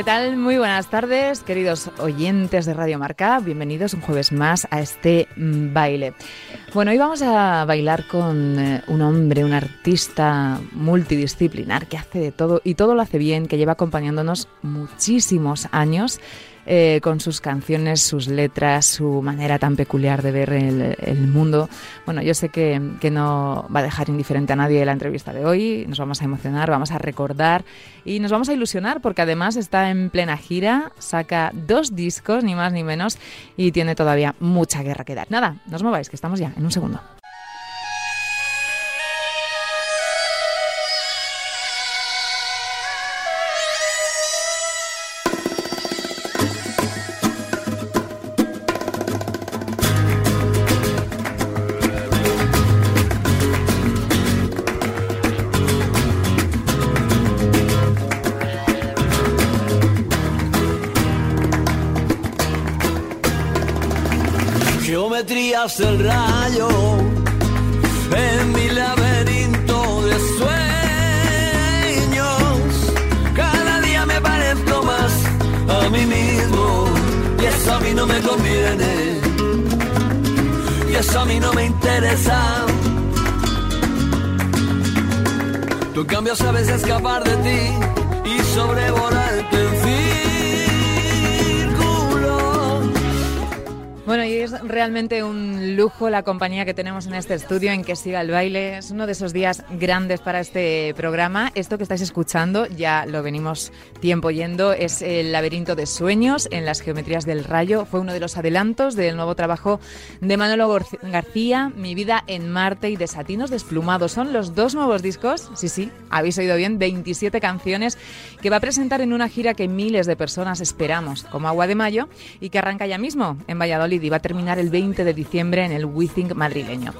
¿Qué tal? Muy buenas tardes, queridos oyentes de Radio Marca. Bienvenidos un jueves más a este mm, baile. Bueno, hoy vamos a bailar con eh, un hombre, un artista multidisciplinar que hace de todo y todo lo hace bien, que lleva acompañándonos muchísimos años eh, con sus canciones, sus letras, su manera tan peculiar de ver el, mundo. Bueno, yo sé que, que, no va a dejar indiferente a nadie la entrevista de hoy, nos vamos a emocionar, vamos a recordar y nos vamos a ilusionar porque además está en plena gira, saca dos discos, ni más ni menos, y tiene todavía mucha guerra que dar. Nada, no os mováis, que estamos ya en un segundo. El rayo en mi laberinto de sueños. Cada día me parezco más a mí mismo y eso a mí no me conviene y eso a mí no me interesa. Tú cambio sabes escapar de ti y sobrevolarte Bueno, y es realmente un lujo la compañía que tenemos en este estudio en que siga el baile. Es uno de esos días grandes para este programa. Esto que estáis escuchando, ya lo venimos tiempo yendo, es el laberinto de sueños en las geometrías del rayo. Fue uno de los adelantos del nuevo trabajo de Manolo García, Mi vida en Marte y Desatinos desplumados. Son los dos nuevos discos, sí, sí, habéis oído bien, 27 canciones que va a presentar en una gira que miles de personas esperamos, como agua de mayo, y que arranca ya mismo en Valladolid y va a terminar el 20 de diciembre el Withing madrileño.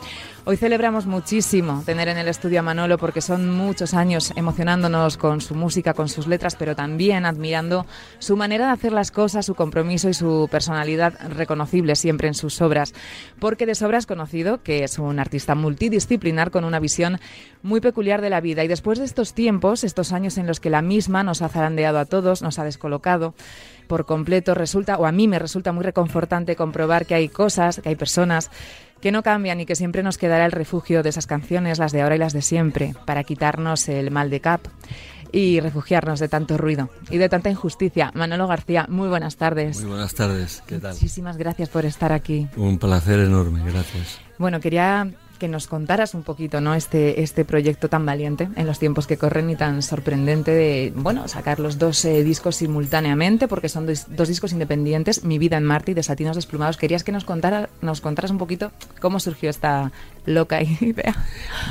Hoy celebramos muchísimo tener en el estudio a Manolo porque son muchos años emocionándonos con su música, con sus letras, pero también admirando su manera de hacer las cosas, su compromiso y su personalidad reconocible siempre en sus obras. Porque de sobra es conocido que es un artista multidisciplinar con una visión muy peculiar de la vida. Y después de estos tiempos, estos años en los que la misma nos ha zarandeado a todos, nos ha descolocado, por completo, resulta, o a mí me resulta muy reconfortante comprobar que hay cosas, que hay personas que no cambian y que siempre nos quedará el refugio de esas canciones, las de ahora y las de siempre, para quitarnos el mal de cap y refugiarnos de tanto ruido y de tanta injusticia. Manolo García, muy buenas tardes. Muy buenas tardes, ¿qué tal? Muchísimas gracias por estar aquí. Un placer enorme, gracias. Bueno, quería que nos contaras un poquito, ¿no? Este, este proyecto tan valiente en los tiempos que corren y tan sorprendente de, bueno, sacar los dos eh, discos simultáneamente, porque son dos, discos independientes, Mi vida en Marte y Desatinos desplumados. Querías que nos, contara, nos contaras un poquito cómo surgió esta loca idea.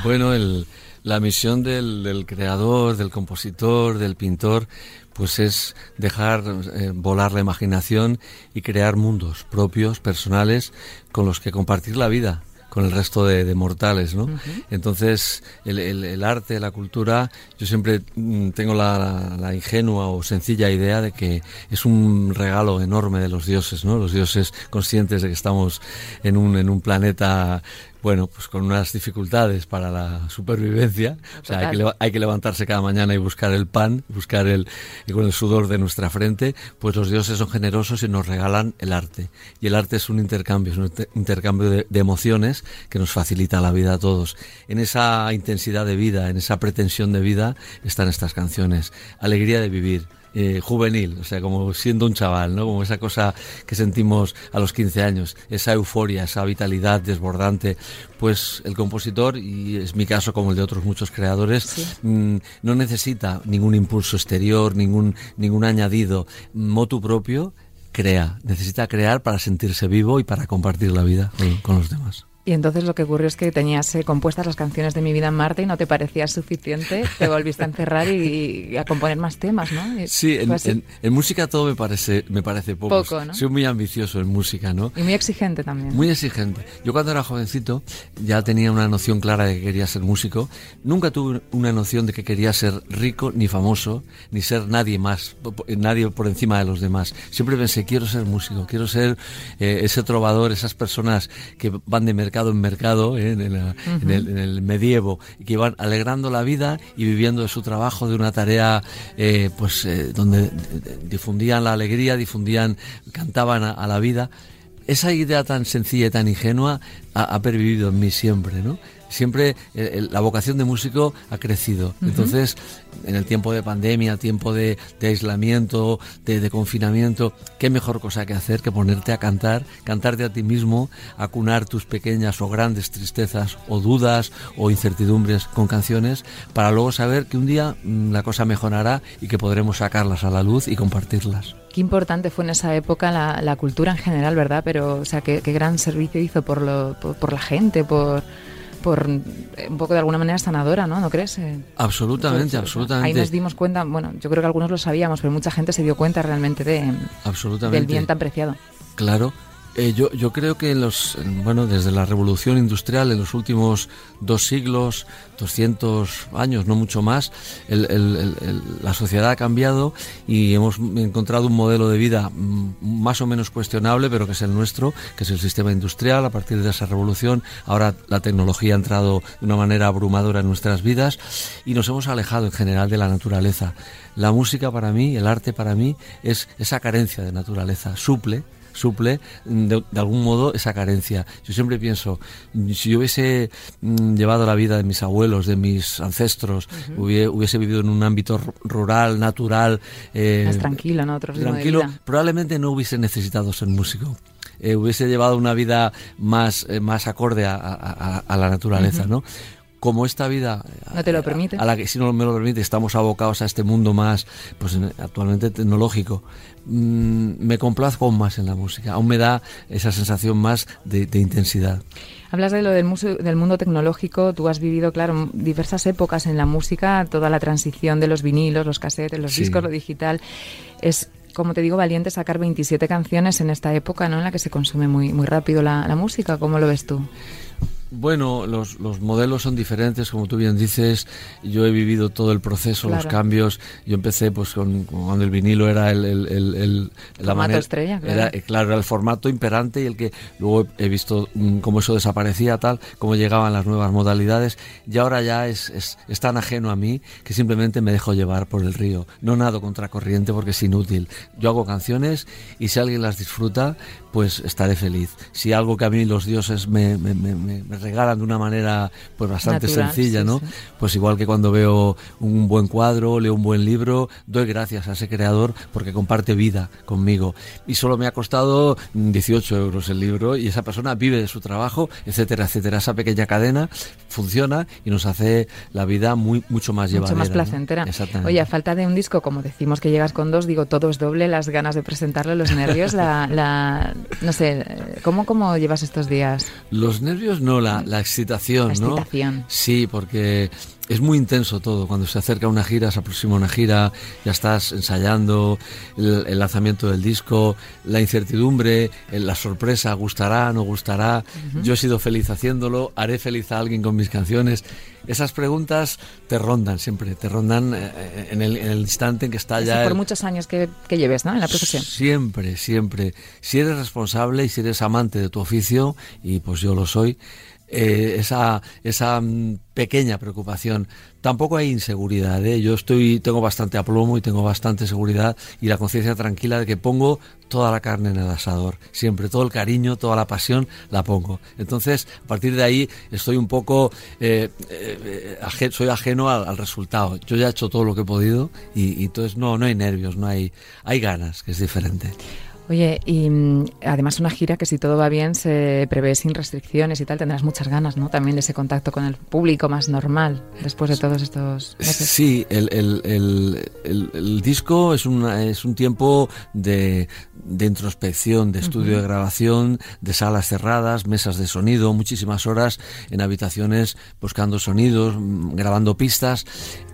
Bueno, el, la misión del, del, creador, del compositor, del pintor, pues es dejar eh, volar la imaginación y crear mundos propios, personales, con los que compartir la vida con el resto de, mortales, ¿no? Entonces, el, arte, la cultura, yo siempre mm, tengo la, la, ingenua o sencilla idea de que es un regalo enorme de los dioses, ¿no? Los dioses conscientes de que estamos en un, en un planeta bueno, pues con unas dificultades para la supervivencia. O sea, hay que, hay que, levantarse cada mañana y buscar el pan, buscar el, y con el sudor de nuestra frente, pues los dioses son generosos y nos regalan el arte. Y el arte es un intercambio, es un intercambio de, de emociones que nos facilita la vida a todos. En esa intensidad de vida, en esa pretensión de vida, están estas canciones. Alegría de vivir eh, juvenil, o sea, como siendo un chaval, ¿no? Como esa cosa que sentimos a los 15 años, esa euforia, esa vitalidad desbordante. Pues el compositor, y es mi caso como el de otros muchos creadores, mm, no necesita ningún impulso exterior, ningún, ningún añadido. Motu propio, crea. Necesita crear para sentirse vivo y para compartir la vida con los demás. Y entonces lo que ocurrió es que tenías eh, compuestas las canciones de Mi vida en Marte y no te parecía suficiente, te volviste a encerrar y, a componer más temas, ¿no? sí, en, música todo me parece, me parece poco. poco ¿no? Soy muy ambicioso en música, ¿no? Y muy exigente también. Muy exigente. Yo cuando era jovencito ya tenía una noción clara de que quería ser músico. Nunca tuve una noción de que quería ser rico, ni famoso, ni ser nadie más, nadie por encima de los demás. Siempre pensé, quiero ser músico, quiero ser eh, ese trovador, esas personas que van de mercado en mercado, ¿eh? en, el, medievo, que iban alegrando la vida y viviendo de su trabajo, de una tarea eh, pues eh, donde difundían la alegría, difundían, cantaban a, la vida. Esa idea tan sencilla y tan ingenua ha, ha pervivido en mí siempre, ¿no? Siempre eh, la vocación de músico ha crecido. Entonces, en el tiempo de pandemia, tiempo de, aislamiento, de, confinamiento, qué mejor cosa que hacer que ponerte a cantar, cantarte a ti mismo, acunar tus pequeñas o grandes tristezas o dudas o incertidumbres con canciones, para luego saber que un día mm, la cosa mejorará y que podremos sacarlas a la luz y compartirlas. Qué importante fue en esa época la, cultura en general, ¿verdad? Pero, o sea, qué, gran servicio hizo por, lo, por la gente, por por eh, un poco de alguna manera sanadora, ¿no? ¿No crees? Eh, absolutamente, absolutamente. Ahí nos dimos cuenta, bueno, yo creo que algunos lo sabíamos, pero mucha gente se dio cuenta realmente de, del bien tan preciado. Claro, eh, yo, yo creo que los, bueno, desde la revolución industrial, en los últimos dos siglos, 200 años, no mucho más, la sociedad ha cambiado y hemos encontrado un modelo de vida mm, más o menos cuestionable, pero que es el nuestro, que es el sistema industrial. A partir de esa revolución, ahora la tecnología ha entrado de una manera abrumadora en nuestras vidas y nos hemos alejado en general de la naturaleza. La música para mí, el arte para mí, es esa carencia de naturaleza, suple suple de, algún modo esa carencia. Yo siempre pienso, si yo hubiese mm, llevado la vida de mis abuelos, de mis ancestros, hubiese, vivido en un ámbito rural, natural, eh, más tranquilo, ¿no? Otro tranquilo, probablemente no hubiese necesitado ser músico. Eh, hubiese llevado una vida más, eh, más acorde a, la naturaleza, ¿no? Como esta vida no te lo permite a la que si no me lo permite estamos abocados a este mundo más pues actualmente tecnológico mm, me complazco aún más en la música aún me da esa sensación más de, intensidad Hablas de lo del, del, mundo tecnológico, tú has vivido, claro, diversas épocas en la música, toda la transición de los vinilos, los casetes, los discos, lo digital. Es, como te digo, valiente sacar 27 canciones en esta época, ¿no? En la que se consume muy, muy rápido la, la música. ¿Cómo lo ves tú? Bueno, los, los, modelos son diferentes, como tú bien dices. Yo he vivido todo el proceso, los cambios. Yo empecé pues con, cuando el vinilo era el, el, el, la formato estrella, claro. Era, eh, claro, era el formato imperante y el que luego he visto mm, cómo eso desaparecía, tal, cómo llegaban las nuevas modalidades. Y ahora ya es, es, es, tan ajeno a mí que simplemente me dejo llevar por el río. No nado contra corriente porque es inútil. Yo hago canciones y si alguien las disfruta, pues estaré feliz. Si algo que a mí los dioses me, me, me, regalan de una manera pues bastante sencilla, ¿no? Pues igual que cuando veo un buen cuadro, leo un buen libro, doy gracias a ese creador porque comparte vida conmigo. Y solo me ha costado 18 euros el libro y esa persona vive de su trabajo, etcétera, etcétera. Esa pequeña cadena funciona y nos hace la vida muy mucho más llevadera. Mucho más placentera. Oye, a falta de un disco, como decimos que llegas con dos, digo, todo es doble, las ganas de presentarlo, los nervios, la, la no sé, ¿cómo, ¿cómo llevas estos días? Los nervios no, la, la excitación, la excitación. Sí, porque es muy intenso todo. Cuando se acerca una gira, se aproxima una gira, ya estás ensayando el, lanzamiento del disco, la incertidumbre, la sorpresa, gustará, no gustará. Yo he sido feliz haciéndolo, haré feliz a alguien con mis canciones. Esas preguntas te rondan siempre, te rondan eh, eh, en el, instante en que está ya. por muchos años que, que, lleves, ¿no? En la profesión. Siempre, siempre. Si eres responsable y si eres amante de tu oficio, y pues yo lo soy, eh, esa, esa mm, pequeña preocupación. Tampoco hay inseguridad. ¿eh? Yo estoy, tengo bastante aplomo y tengo bastante seguridad y la conciencia tranquila de que pongo toda la carne en el asador. Siempre, todo el cariño, toda la pasión la pongo. Entonces, a partir de ahí estoy un poco, eh, soy ajeno al, resultado. Yo ya he hecho todo lo que he podido y, y entonces no, no hay nervios, no hay, hay ganas, que es diferente. Oye, y mm, además una gira que si todo va bien se prevé sin restricciones y tal, tendrás muchas ganas, ¿no? También de ese contacto con el público más normal después de todos estos meses. Sí, el, el, el, el disco es, una, es un tiempo de, de introspección, de estudio de grabación, de salas cerradas, mesas de sonido, muchísimas horas en habitaciones buscando sonidos, mm, grabando pistas.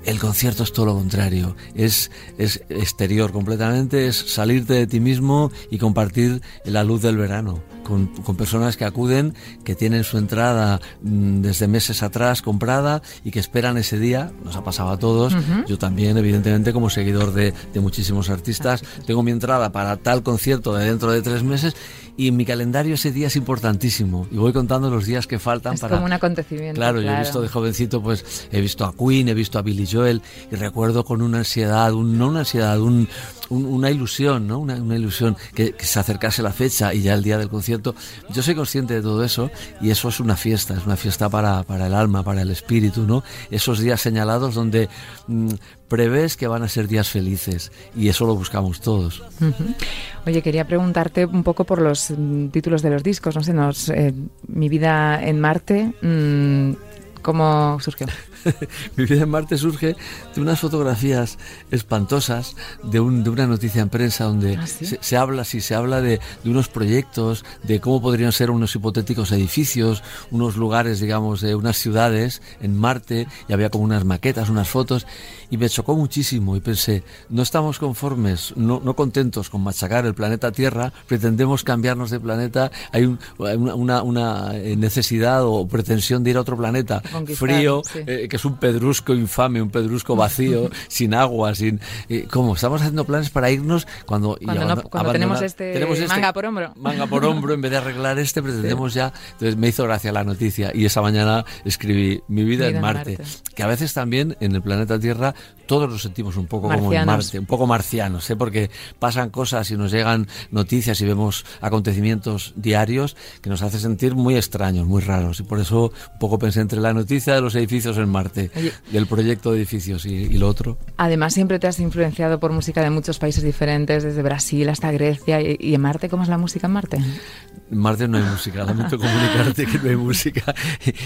El concierto es todo lo contrario, es, es exterior completamente, es salirte de ti mismo y compartir la luz del verano con, con, personas que acuden, que tienen su entrada mmm, desde meses atrás comprada y que esperan ese día, nos ha pasado a todos, uh -huh. yo también evidentemente como seguidor de, de muchísimos artistas, tengo mi entrada para tal concierto de dentro de tres meses y en mi calendario ese día es importantísimo. Y voy contando los días que faltan es para como un acontecimiento claro, claro, yo he visto de jovencito pues he visto a Queen he visto a Billy Joel y recuerdo con una ansiedad un, no una ansiedad un, un, una ilusión no una, una ilusión que, que, se acercase la fecha y ya el día del concierto yo soy consciente de todo eso y eso es una fiesta es una fiesta para, para el alma para el espíritu no esos días señalados donde mmm, prevés que van a ser días felices y eso lo buscamos todos. Oye, quería preguntarte un poco por los mm, títulos de los discos, no sé, nos, eh, Mi vida en Marte, mmm, ¿cómo surgió? Mi vida en Marte surge de unas fotografías espantosas de, un, de una noticia en prensa donde ¿Ah, sí? se, se, habla, sí, se habla de, de, unos proyectos, de cómo podrían ser unos hipotéticos edificios, unos lugares, digamos, de unas ciudades en Marte, y había como unas maquetas, unas fotos, y me chocó muchísimo y pensé, no estamos conformes, no, no contentos con machacar el planeta Tierra, pretendemos cambiarnos de planeta, hay un, una, una, una, necesidad o pretensión de ir a otro planeta frío, sí. eh, que es un pedrusco infame, un pedrusco vacío, sin agua, sin... Eh, ¿Cómo? Estamos haciendo planes para irnos cuando... Cuando, no, cuando tenemos, este tenemos, este manga por hombro. Manga por hombro, en vez de arreglar este, pretendemos sí. ya... Entonces me hizo gracia la noticia y esa mañana escribí Mi vida, vida en Marte, Marte, que a veces también en el planeta Tierra todos nos sentimos un poco marcianos. como en Marte, un poco marcianos, ¿eh? porque pasan cosas y nos llegan noticias y vemos acontecimientos diarios que nos hace sentir muy extraños, muy raros. Y por eso un poco pensé entre la noticia de los edificios en Marte Oye. y el proyecto de edificios y, y, lo otro. Además, siempre te has influenciado por música de muchos países diferentes, desde Brasil hasta Grecia. ¿Y, y en Marte cómo es la música en Marte? En Marte no hay música, lamento comunicarte que no hay música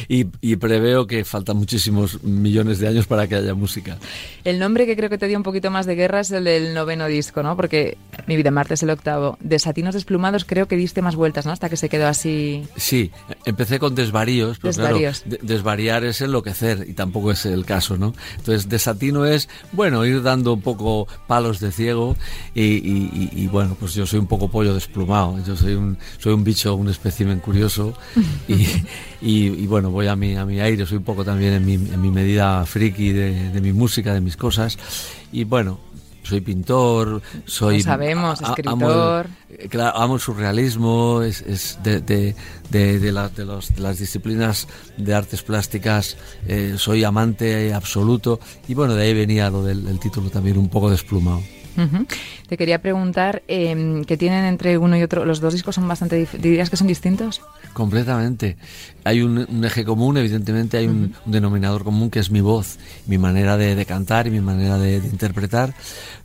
y, y preveo que faltan muchísimos millones de años para que haya música. El nombre que creo que te dio un poquito más de guerra es el del noveno disco, ¿no? Porque Mi vida en Marte es el octavo. De Satinos desplumados creo que diste más vueltas, ¿no? Hasta que se quedó así. Sí, empecé con desvaríos, pero desvaríos. claro, desvariar es enloquecer y tampoco es el caso, ¿no? Entonces, desatino es, bueno, ir dando un poco palos de ciego y, bueno, pues yo soy un poco pollo desplumado. Yo soy un, soy un bicho, un espécimen curioso y, y, bueno, voy a mi, a mi aire, soy un poco también en mi, en mi medida friki de, de mi música, de mis cosas y bueno, soy pintor, soy... Lo sabemos, escritor... Amo claro, amo el surrealismo, es, es de, de, de, de, la, los, de, las disciplinas de artes plásticas, eh, soy amante absoluto y bueno, de ahí venía lo del título también un poco desplumado. Uh -huh. Te quería preguntar eh, qué tienen entre uno y otro. ¿Los dos discos son bastante. ¿Dirías que son distintos? Completamente. Hay un, un eje común, evidentemente, hay uh -huh. un, un, denominador común que es mi voz, mi manera de, de cantar y mi manera de, de, interpretar.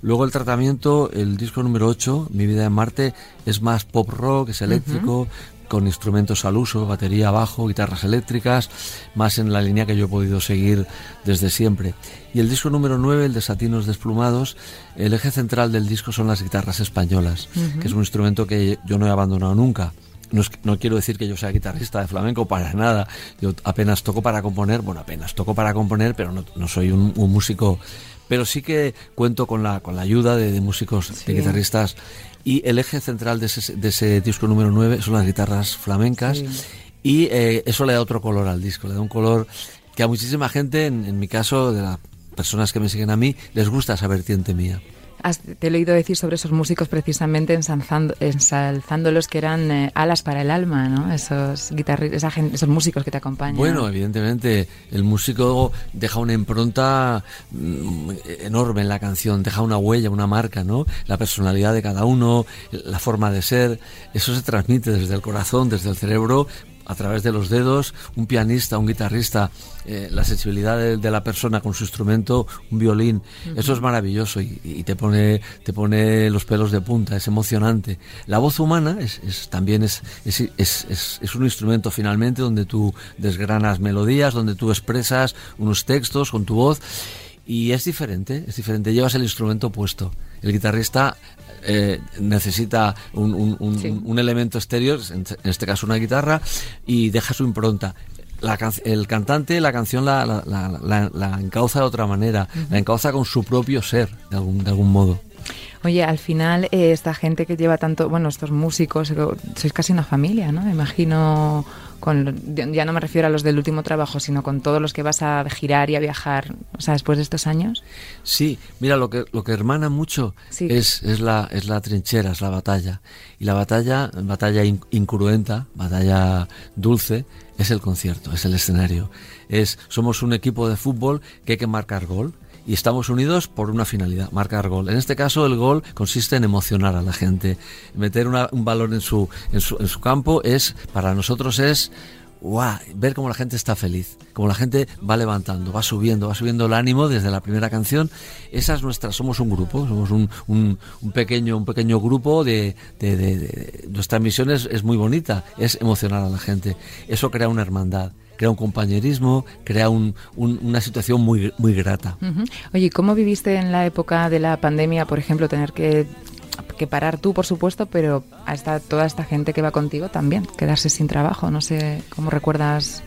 Luego el tratamiento, el disco número 8, Mi vida en Marte, es más pop rock, es eléctrico, uh -huh con instrumentos al uso, batería, bajo, guitarras eléctricas, más en la línea que yo he podido seguir desde siempre. Y el disco número 9, el de Satinos Desplumados, el eje central del disco son las guitarras españolas, uh -huh. que es un instrumento que yo no he abandonado nunca. No, es, no, quiero decir que yo sea guitarrista de flamenco, para nada. Yo apenas toco para componer, bueno, apenas toco para componer, pero no, no soy un, un, músico. Pero sí que cuento con la, con la ayuda de, de músicos, sí. de guitarristas y el eje central de ese, de ese disco número 9 son las guitarras flamencas sí. y eh, eso le da otro color al disco, le da un color que a muchísima gente, en, en mi caso, de las personas que me siguen a mí, les gusta esa vertiente mía. Has, te he oído decir sobre esos músicos precisamente ensalzando, ensalzándolos que eran eh, alas para el alma, ¿no? Esos guitarristas, esos músicos que te acompañan. Bueno, evidentemente, el músico deja una impronta mm, enorme en la canción, deja una huella, una marca, ¿no? La personalidad de cada uno, la forma de ser, eso se transmite desde el corazón, desde el cerebro, a través de los dedos, un pianista, un guitarrista, eh, la sensibilidad de, la persona con su instrumento, un violín, eso es maravilloso y, te pone te pone los pelos de punta, es emocionante. La voz humana es, también es, es, un instrumento finalmente donde tú desgranas melodías, donde tú expresas unos textos con tu voz y es diferente, es diferente, llevas el instrumento puesto. El guitarrista eh, necesita un, elemento exterior, en, este caso una guitarra, y deja su impronta. el cantante la canción la, la, encauza de otra manera, la encauza con su propio ser, de algún, de algún modo. Oye, al final, eh, esta gente que lleva tanto, bueno, estos músicos, eh, sois casi una familia, ¿no? Me imagino, con, ya no me refiero a los del último trabajo, sino con todos los que vas a girar y a viajar, o sea, después de estos años. Sí, mira, lo que, lo que hermana mucho es, es, la, es la trinchera, es la batalla. Y la batalla, batalla incruenta, batalla dulce, es el concierto, es el escenario. Es, somos un equipo de fútbol que hay que marcar gol y estamos unidos por una finalidad, marcar gol. En este caso el gol consiste en emocionar a la gente, meter un valor en su, en su, en su campo es, para nosotros es wow, ver cómo la gente está feliz, cómo la gente va levantando, va subiendo, va subiendo el ánimo desde la primera canción. Esa es nuestra, somos un grupo, somos un, un, pequeño, un pequeño grupo de, de, nuestra misión es, es, muy bonita, es emocionar a la gente. Eso crea una hermandad crea un compañerismo, crea un, una situación muy, muy grata. Oye, ¿cómo viviste en la época de la pandemia, por ejemplo, tener que, que parar tú, por supuesto, pero a esta, toda esta gente que va contigo también, quedarse sin trabajo? No sé cómo recuerdas.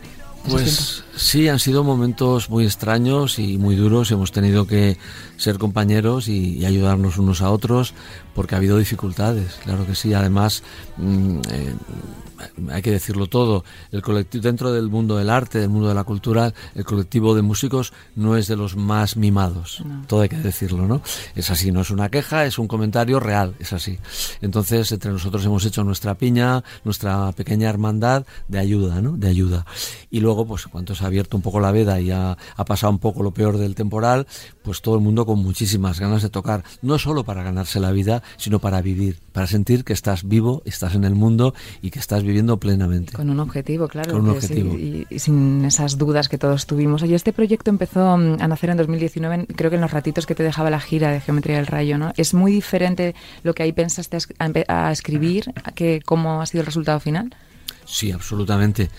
Pues sí, han sido momentos muy extraños y muy duros. Hemos tenido que ser compañeros y, ayudarnos unos a otros porque ha habido dificultades, claro que sí. Además, mm, eh, hay que decirlo todo, el colectivo dentro del mundo del arte, del mundo de la cultura, el colectivo de músicos no es de los más mimados. Todo hay que decirlo, ¿no? Es así, no es una queja, es un comentario real, es así. Entonces, entre nosotros hemos hecho nuestra piña, nuestra pequeña hermandad de ayuda, ¿no? De ayuda. Y luego, pues, cuando se ha abierto un poco la veda y ha, ha pasado un poco lo peor del temporal, pues todo el mundo con muchísimas ganas de tocar, no solo para ganarse la vida, sino para vivir, para sentir que estás vivo, estás en el mundo y que estás viviendo plenamente. Con un objetivo, claro. Con un objetivo. y, sin esas dudas que todos tuvimos. Oye, este proyecto empezó mm, a nacer en 2019, creo que en los ratitos que te dejaba la gira de Geometría del Rayo, ¿no? ¿Es muy diferente lo que ahí pensaste a, escribir que cómo ha sido el resultado final? Sí, absolutamente.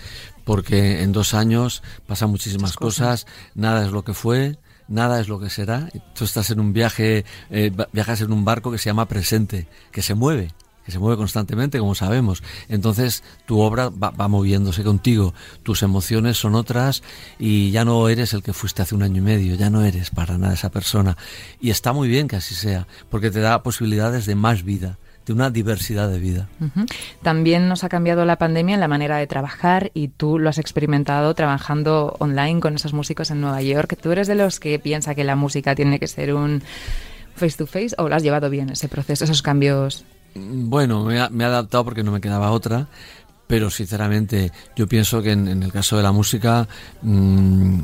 Porque en dos años pasan muchísimas cosas, nada es lo que fue, nada es lo que será. Tú estás en un viaje, eh, viajas en un barco que se llama presente, que se mueve que se mueve constantemente, como sabemos. Entonces tu obra va, moviéndose contigo, tus emociones son otras y ya no eres el que fuiste hace un año y medio, ya no eres para nada esa persona. Y está muy bien que así sea, porque te da posibilidades de más vida de una diversidad de vida. También nos ha cambiado la pandemia en la manera de trabajar y tú lo has experimentado trabajando online con esos músicos en Nueva York. ¿Tú eres de los que piensa que la música tiene que ser un face to face o lo has llevado bien ese proceso, esos cambios? Bueno, me, he adaptado porque no me quedaba otra, pero sinceramente yo pienso que en, el caso de la música mm,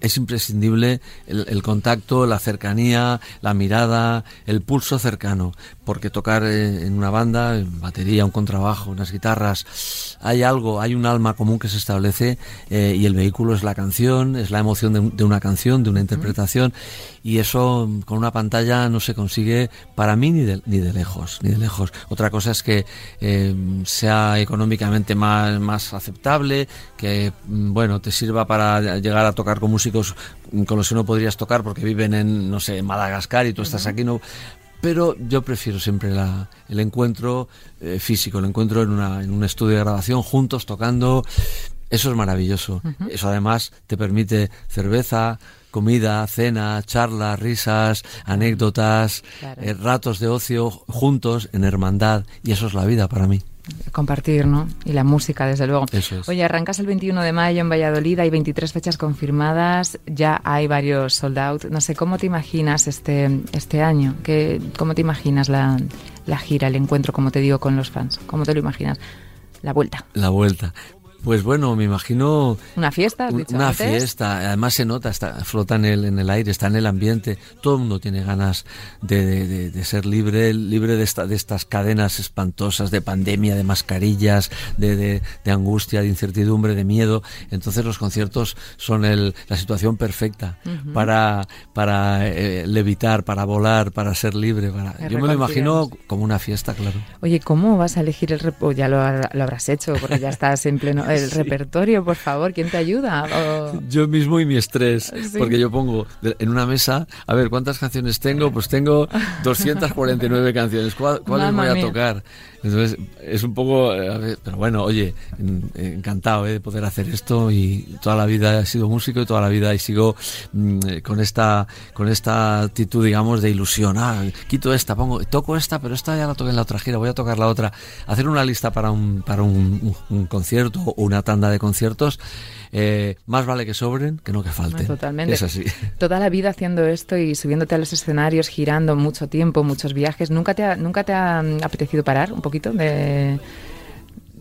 es, imprescindible el, contacto, la cercanía, la mirada, el pulso cercano, porque tocar eh, en una banda, en batería, un contrabajo, unas guitarras, hay algo, hay un alma común que se establece eh, y el vehículo es la canción, es la emoción de, una canción, de una interpretación y eso con una pantalla no se consigue para mí ni de, ni de lejos, ni de lejos. Otra cosa es que eh, sea económicamente más, más aceptable, que mm, bueno, te sirva para llegar a tocar con músicos con los que no podrías tocar porque viven en, no sé, Madagascar y tú estás aquí, no, pero yo prefiero siempre la, el encuentro eh, físico, el encuentro en, una, en un estudio de grabación, juntos tocando. Eso es maravilloso. Eso además te permite cerveza, comida, cena, charlas, risas, anécdotas, eh, ratos de ocio juntos en hermandad. Y eso es la vida para mí compartir, ¿no? Y la música, desde luego. Eso Oye, arrancas el 21 de mayo en Valladolid, hay 23 fechas confirmadas, ya hay varios sold out. No sé, ¿cómo te imaginas este, este año? ¿Qué, ¿Cómo te imaginas la, la gira, el encuentro, como te digo, con los fans? ¿Cómo te lo imaginas? La vuelta. La vuelta. Pues bueno, me imagino... Una fiesta, has dicho Una antes? fiesta, además se nota, está, flota en el, en el aire, está en el ambiente, todo el mundo tiene ganas de, de- de- de ser libre, libre de, esta, de estas cadenas espantosas de pandemia, de mascarillas, de, de- de angustia, de incertidumbre, de miedo. Entonces los conciertos son el- la situación perfecta para, para eh, levitar, para volar, para ser libre. Para... Yo me lo imagino como una fiesta, claro. Oye, ¿cómo vas a elegir el rep- ya lo, lo habrás hecho, porque ya estás en pleno el repertorio, por favor, ¿quién te ayuda? O- Yo mismo y mi estrés, Sí. porque yo pongo en una mesa, a ver, ¿cuántas canciones tengo? Pues tengo 249 canciones, ¿cuál- ¿cuáles voy a mía. tocar? Entonces, es un poco, eh, pero bueno, oye, en- encantado eh, de poder hacer esto y toda la vida he sido músico y toda la vida y sigo mm, eh, con esta con esta actitud, digamos, de ilusión. Ah, quito esta, pongo, toco esta, pero esta ya la toqué en la otra gira, voy a tocar la otra. Hacer una lista para un, para un- un concierto o una tanda de conciertos, eh, más vale que sobren que no que falten. Totalmente. Es así. Toda la vida haciendo esto y subiéndote a los escenarios, girando mucho tiempo, muchos viajes, ¿nunca te ha, nunca te ha mm, apetecido parar un poquito de...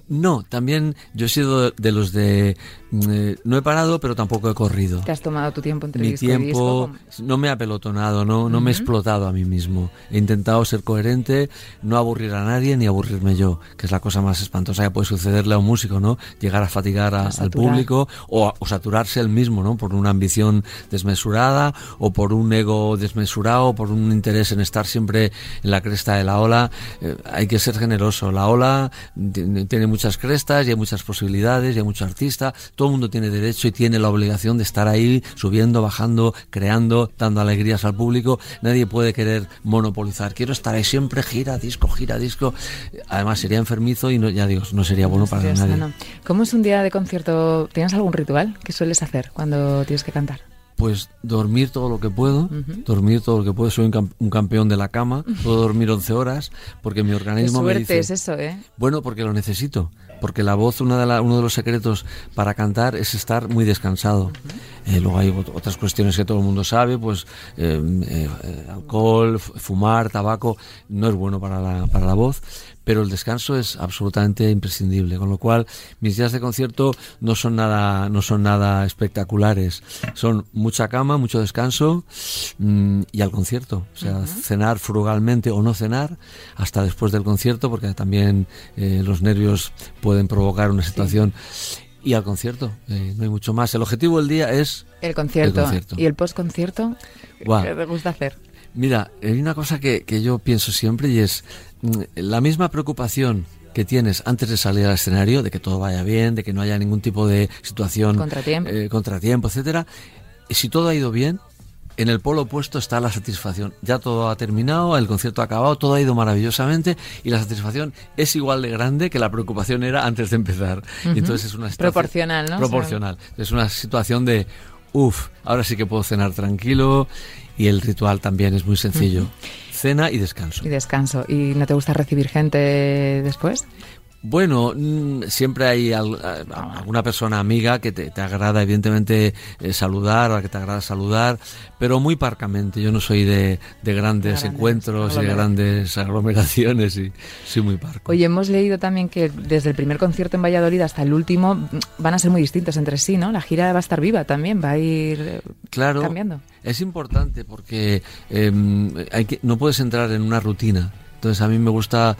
No, también yo he sido de los de... mm, eh, no he parado, pero tampoco he corrido. Te has tomado tu tiempo entre Mi disco y disco? tiempo no me ha pelotonado, no, no me he explotado a mí mismo. He intentado ser coherente, no aburrir a nadie ni aburrirme yo, que es la cosa más espantosa que puede sucederle a un músico, ¿no? Llegar a fatigar a- A al público o, o saturarse él mismo, ¿no? Por una ambición desmesurada o por un ego desmesurado, por un interés en estar siempre en la cresta de la ola. Eh, hay que ser generoso. La ola tiene tiene muchas crestas y hay muchas posibilidades y hay mucho artista. Todo el mundo tiene derecho y tiene la obligación de estar ahí subiendo, bajando, creando, dando alegrías al público. Nadie puede querer monopolizar. Quiero estar ahí siempre, gira, disco, gira, disco. Además sería enfermizo y no, ya digo, no sería bueno para nadie. ¿Cómo es un día de concierto? ¿Tienes algún ritual que sueles hacer cuando tienes que cantar? Pues dormir todo lo que puedo, dormir todo lo que puedo. Soy un, cam- un campeón de la cama, puedo dormir 11 horas porque mi Qué organismo me suerte dice... es eso, ¿eh? Bueno, porque lo necesito. Porque la voz, una de la- uno de los secretos para cantar es estar muy descansado. Eh, luego hay ot- otras cuestiones que todo el mundo sabe, pues eh, eh, alcohol, fumar, tabaco, no es bueno para la, para la voz, pero el descanso es absolutamente imprescindible. Con lo cual, mis días de concierto no son nada, no son nada espectaculares. Son mucha cama, mucho descanso mm, y al concierto. O sea, cenar frugalmente o no cenar hasta después del concierto, porque también eh, los nervios pueden provocar una situación. Y al concierto, eh, no hay mucho más. El objetivo del día es El concierto. El concierto. ¿Y el post-concierto? Guau. ¿Qué te gusta hacer? Mira, hay una cosa que, que yo pienso siempre y es la misma preocupación que tienes antes de salir al escenario, de que todo vaya bien, de que no haya ningún tipo de situación, Contratiempo. eh, contratiempo, etcétera. Si todo ha ido bien, en el polo opuesto está la satisfacción. Ya todo ha terminado, el concierto ha acabado, todo ha ido maravillosamente y la satisfacción es igual de grande que la preocupación era antes de empezar. Y entonces es una situación- Proporcional, ¿no? Proporcional. Es una situación de, uff, ahora sí que puedo cenar tranquilo y el ritual también es muy sencillo. Cena y descanso. Y descanso. ¿Y no te gusta recibir gente después? Bueno, mm, siempre hay alguna persona amiga que te, te agrada evidentemente eh, saludar, a la que te agrada saludar, pero muy parcamente. Yo no soy de, de grandes Grandes encuentros y de grandes aglomeraciones y soy muy parco. Oye, hemos leído también que desde el primer concierto en Valladolid hasta el último mm, van a ser muy distintos entre sí, ¿no? La gira va a estar viva también, va a ir eh, claro, cambiando. Es importante porque eh, hay que, no puedes entrar en una rutina. Entonces a mí me gusta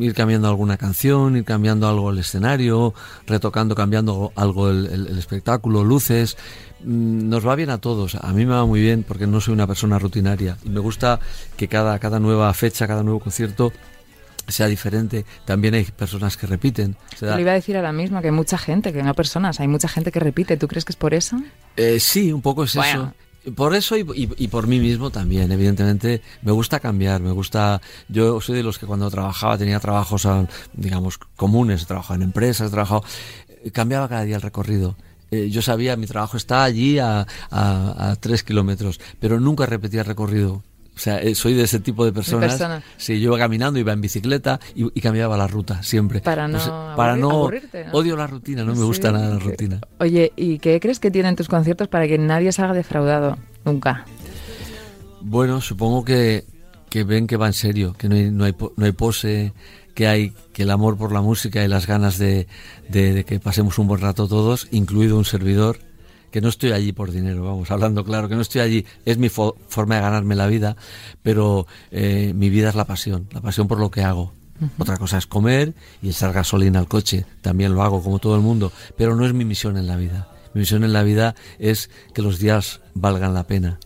ir cambiando alguna canción, ir cambiando algo el escenario, retocando, cambiando algo el, el- el espectáculo, luces. Mm, Nos va bien a todos. A mí me va muy bien porque no soy una persona rutinaria y me gusta que cada, cada nueva fecha, cada nuevo concierto sea diferente. También hay personas que repiten. Lo iba a decir ahora mismo que hay mucha gente, que no personas, hay mucha gente que repite. ¿Tú crees que es por eso? Eh, sí, un poco es Bueno. eso. Por eso y, y- por mí mismo también, evidentemente, me gusta cambiar, me gusta, yo soy de los que cuando trabajaba tenía trabajos, ah, digamos, comunes, he trabajado en empresas, he trabajado, eh, cambiaba cada día el recorrido. Eh, yo sabía, mi trabajo está allí a, a, a tres kilómetros, pero nunca repetía el recorrido. O sea, eh, soy de ese tipo de personas. persona. Sí, yo iba caminando, iba en bicicleta y, y cambiaba la ruta siempre. Para no Pues, para aburrir- no aburrirte, ¿no? odio la rutina, no me gusta nada la rutina. Oye, ¿y qué crees que tienen tus conciertos para que nadie salga defraudado? Nunca. Bueno, supongo que que ven que va en serio, que no hay, no hay, no hay pose, que hay que el amor por la música y las ganas de, de, que pasemos un buen rato todos, incluido un servidor, que no estoy allí por dinero, vamos, hablando claro, que no estoy allí, es mi forma de ganarme la vida, pero eh, mi vida es la pasión, la pasión por lo que hago. Otra cosa es comer y echar gasolina al coche, también lo hago como todo el mundo, pero no es mi misión en la vida. Mi misión en la vida es que los días valgan la pena.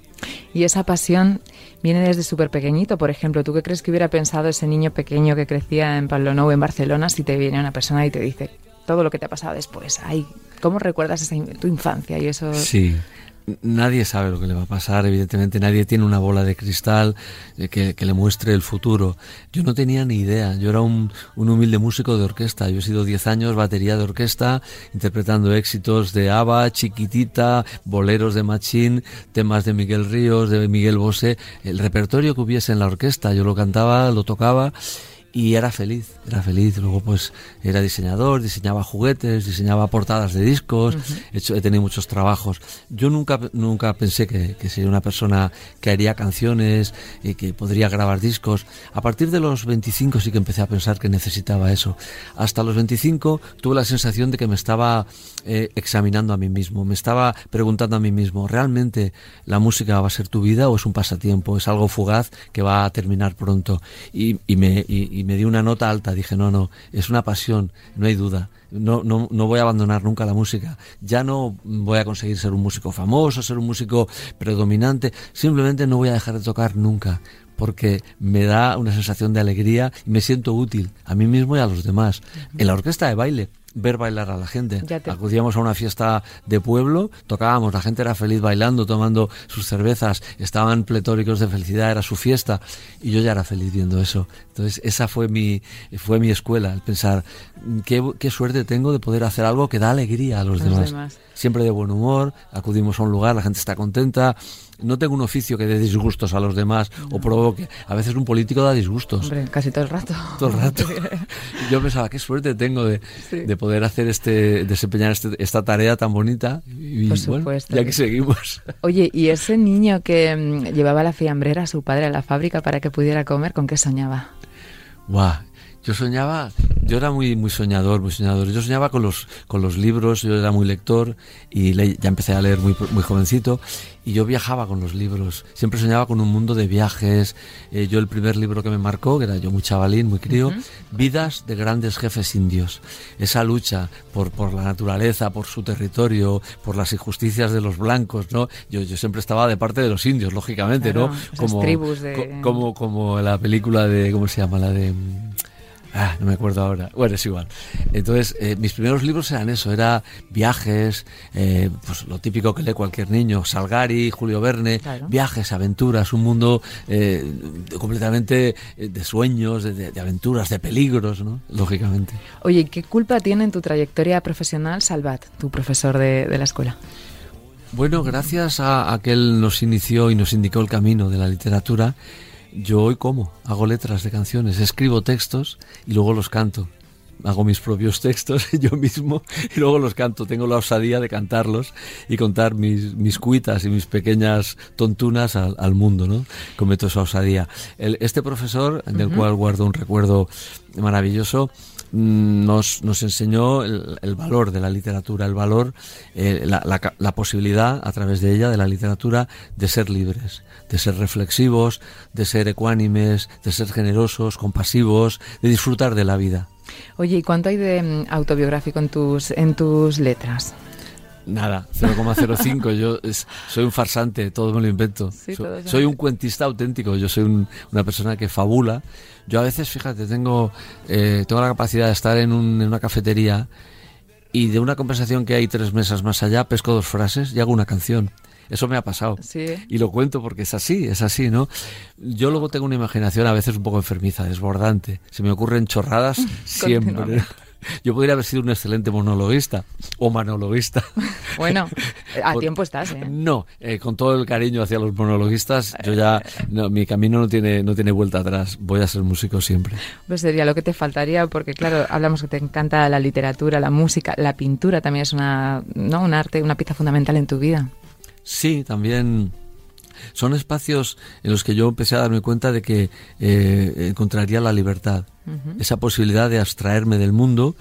Y esa pasión viene desde súper pequeñito. Por ejemplo, ¿tú qué crees que hubiera pensado ese niño pequeño que crecía en Pablo Nou, en Barcelona, si te viene una persona y te dice todo lo que te ha pasado después? Ay, ¿Cómo recuerdas tu infancia y eso? Sí, Nadie sabe lo que le va a pasar, evidentemente nadie tiene una bola de cristal eh, que, le muestre el futuro. Yo no tenía ni idea, yo era un, humilde músico de orquesta, yo he sido 10 años batería de orquesta, interpretando éxitos de ABBA, Chiquitita, boleros de Machín, temas de Miguel Ríos, de Miguel Bosé, el repertorio que hubiese en la orquesta, yo lo cantaba, lo tocaba y era feliz, era feliz. Luego pues era diseñador, diseñaba juguetes, diseñaba portadas de discos, he, hecho, he tenido muchos trabajos. Yo nunca, nunca pensé que, que, sería una persona que haría canciones y que podría grabar discos. A partir de los 25 sí que empecé a pensar que necesitaba eso. Hasta los 25 tuve la sensación de que me estaba eh, examinando a mí mismo, me estaba preguntando a mí mismo, ¿realmente la música va a ser tu vida o es un pasatiempo? ¿Es algo fugaz que va a terminar pronto? Y, y me... Y, me di una nota alta. Dije, no, no, es una pasión, no hay duda. No, no, no voy a abandonar nunca la música. Ya no voy a conseguir ser un músico famoso, ser un músico predominante. Simplemente no voy a dejar de tocar nunca porque me da una sensación de alegría y me siento útil a mí mismo y a los demás. En la orquesta de baile ver bailar a la gente. Acudíamos a una fiesta de pueblo, tocábamos, la gente era feliz bailando, tomando sus cervezas, estaban pletóricos de felicidad, era su fiesta y yo ya era feliz viendo eso. Entonces esa fue mi, fue mi escuela, el pensar qué, qué suerte tengo de poder hacer algo que da alegría a los, demás. Siempre de buen humor, acudimos a un lugar, la gente está contenta, no tengo un oficio que dé disgustos a los demás o provoque. A veces un político da disgustos. Hombre, casi todo el rato. Todo el rato. Yo pensaba, qué suerte tengo de, de poder hacer este, desempeñar este, esta tarea tan bonita. Y Por supuesto. ya que seguimos. Oye, ¿y ese niño que mm, llevaba la fiambrera a su padre a la fábrica para que pudiera comer, con qué soñaba? Guau, yo soñaba, yo era muy muy soñador, muy soñador. Yo soñaba con los con los libros, yo era muy lector y ya empecé a leer muy muy jovencito y yo viajaba con los libros. Siempre soñaba con un mundo de viajes. Eh, yo el primer libro que me marcó, que era yo muy chavalín, muy crío, Vidas de grandes jefes indios. Esa lucha por por la naturaleza, por su territorio, por las injusticias de los blancos, ¿no? Yo, yo siempre estaba de parte de los indios, lógicamente, ¿no? Como, tribus de... como como la película de ¿cómo se llama? La de Ah, no me acuerdo ahora. Bueno, es igual. Entonces, eh, mis primeros libros eran eso, era viajes, eh, pues lo típico que lee cualquier niño, Salgari, Julio Verne, viajes, aventuras, un mundo eh, completamente de sueños, de, aventuras, de peligros, ¿no? Lógicamente. Oye, ¿qué culpa tiene en tu trayectoria profesional Salvat, tu profesor de, de la escuela? Bueno, gracias a, a que él nos inició y nos indicó el camino de la literatura, yo hoy como, hago letras de canciones, escribo textos y luego los canto. Hago mis propios textos yo mismo y luego los canto. Tengo la osadía de cantarlos y contar mis, mis cuitas y mis pequeñas tontunas al, mundo, ¿no? Cometo esa osadía. este profesor, del cual guardo un recuerdo maravilloso, mm, nos, nos enseñó el, valor de la literatura, el valor, eh, la, la, la, posibilidad a través de ella, de la literatura, de ser libres, de ser reflexivos, de ser ecuánimes, de ser generosos, compasivos, de disfrutar de la vida. Oye, ¿y cuánto hay de mm, autobiográfico en tus, en tus letras? Nada, 0,05. yo soy un farsante, todo me lo invento. soy, un cuentista auténtico, yo soy una persona que fabula. Yo a veces, fíjate, tengo, eh, tengo la capacidad de estar en, un, en una cafetería y de una conversación que hay tres mesas más allá, pesco dos frases y hago una canción. Eso me ha pasado. Y lo cuento porque es así, es así, ¿no? Yo luego tengo una imaginación a veces un poco enfermiza, desbordante. Se me ocurren chorradas siempre. Yo podría haber sido un excelente monologuista o monologuista. Bueno, a tiempo estás, ¿eh? No, eh, con todo el cariño hacia los monologuistas, yo ya, no, mi camino no tiene, no tiene vuelta atrás. Voy a ser músico siempre. Pues sería lo que te faltaría, porque claro, hablamos que te encanta la literatura, la música, la pintura también es una, ¿no? un arte, una pieza fundamental en tu vida. Sí, también. Son espacios en los que yo empecé a darme cuenta de que eh, encontraría la libertad, esa posibilidad de abstraerme del mundo,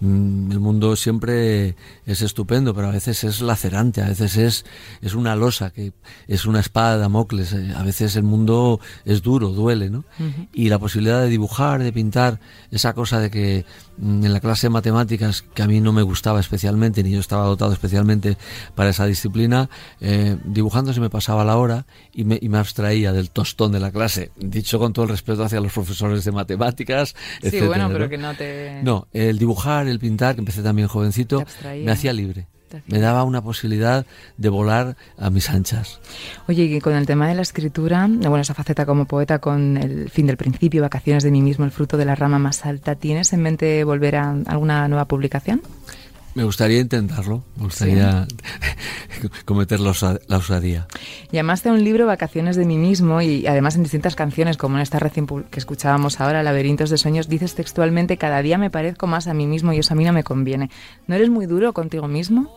el mundo siempre es estupendo, pero a veces es lacerante, a veces es, es una losa, que es una espada de Damocles, eh, a veces el mundo es duro, duele, ¿no? Y la posibilidad de dibujar, de pintar, esa cosa de que mm, en la clase de matemáticas, que a mí no me gustaba especialmente, ni yo estaba dotado especialmente para esa disciplina, eh, dibujando se me pasaba la hora y me, y me abstraía del tostón de la clase, dicho con todo el respeto hacia los profesores de matemáticas, Sí, bueno, pero que no te... No, el dibujar, el pintar, que empecé también jovencito, me hacía libre. Me daba una posibilidad de volar a mis anchas. Oye, y con el tema de la escritura, bueno, esa faceta como poeta con el fin del principio, vacaciones de mí mismo, el fruto de la rama más alta, ¿tienes en mente volver a alguna nueva publicación? Me gustaría intentarlo, me gustaría cometer la, osadía. Llamaste a un libro Vacaciones de mí mismo y además en distintas canciones, como en esta recién que escuchábamos ahora, Laberintos de Sueños, dices textualmente, cada día me parezco más a mí mismo y eso a mí no me conviene. ¿No eres muy duro contigo mismo?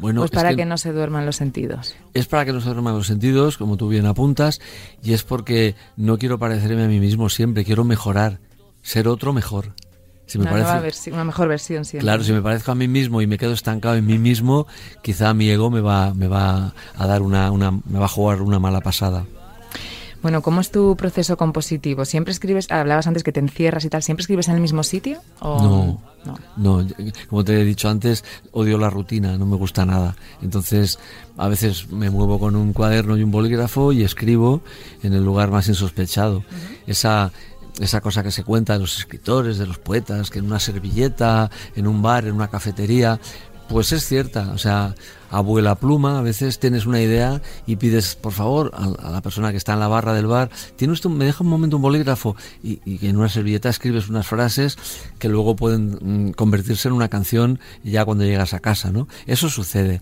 Bueno, es para que, no se duerman los sentidos. Es para que no se duerman los sentidos, como tú bien apuntas, y es porque no quiero parecerme a mí mismo siempre, quiero mejorar, ser otro mejor una, mejor versión siempre. Claro, si me parezco a mí mismo y me quedo estancado en mí mismo, quizá mi ego me va, me va a dar una, una, me va a jugar una mala pasada. Bueno, ¿cómo es tu proceso compositivo? ¿Siempre escribes, hablabas antes que te encierras y tal, ¿siempre escribes en el mismo sitio? No, no, no, como te he dicho antes, odio la rutina, no me gusta nada. Entonces, a veces me muevo con un cuaderno y un bolígrafo y escribo en el lugar más insospechado. Esa esa cosa que se cuenta de los escritores, de los poetas, que en una servilleta, en un bar, en una cafetería, pues es cierta, o sea, abuela pluma, a veces tienes una idea y pides, por favor, a, la persona que está en la barra del bar, tiene usted, me deja un momento un bolígrafo y, y, en una servilleta escribes unas frases que luego pueden mm, convertirse en una canción ya cuando llegas a casa, ¿no? Eso sucede.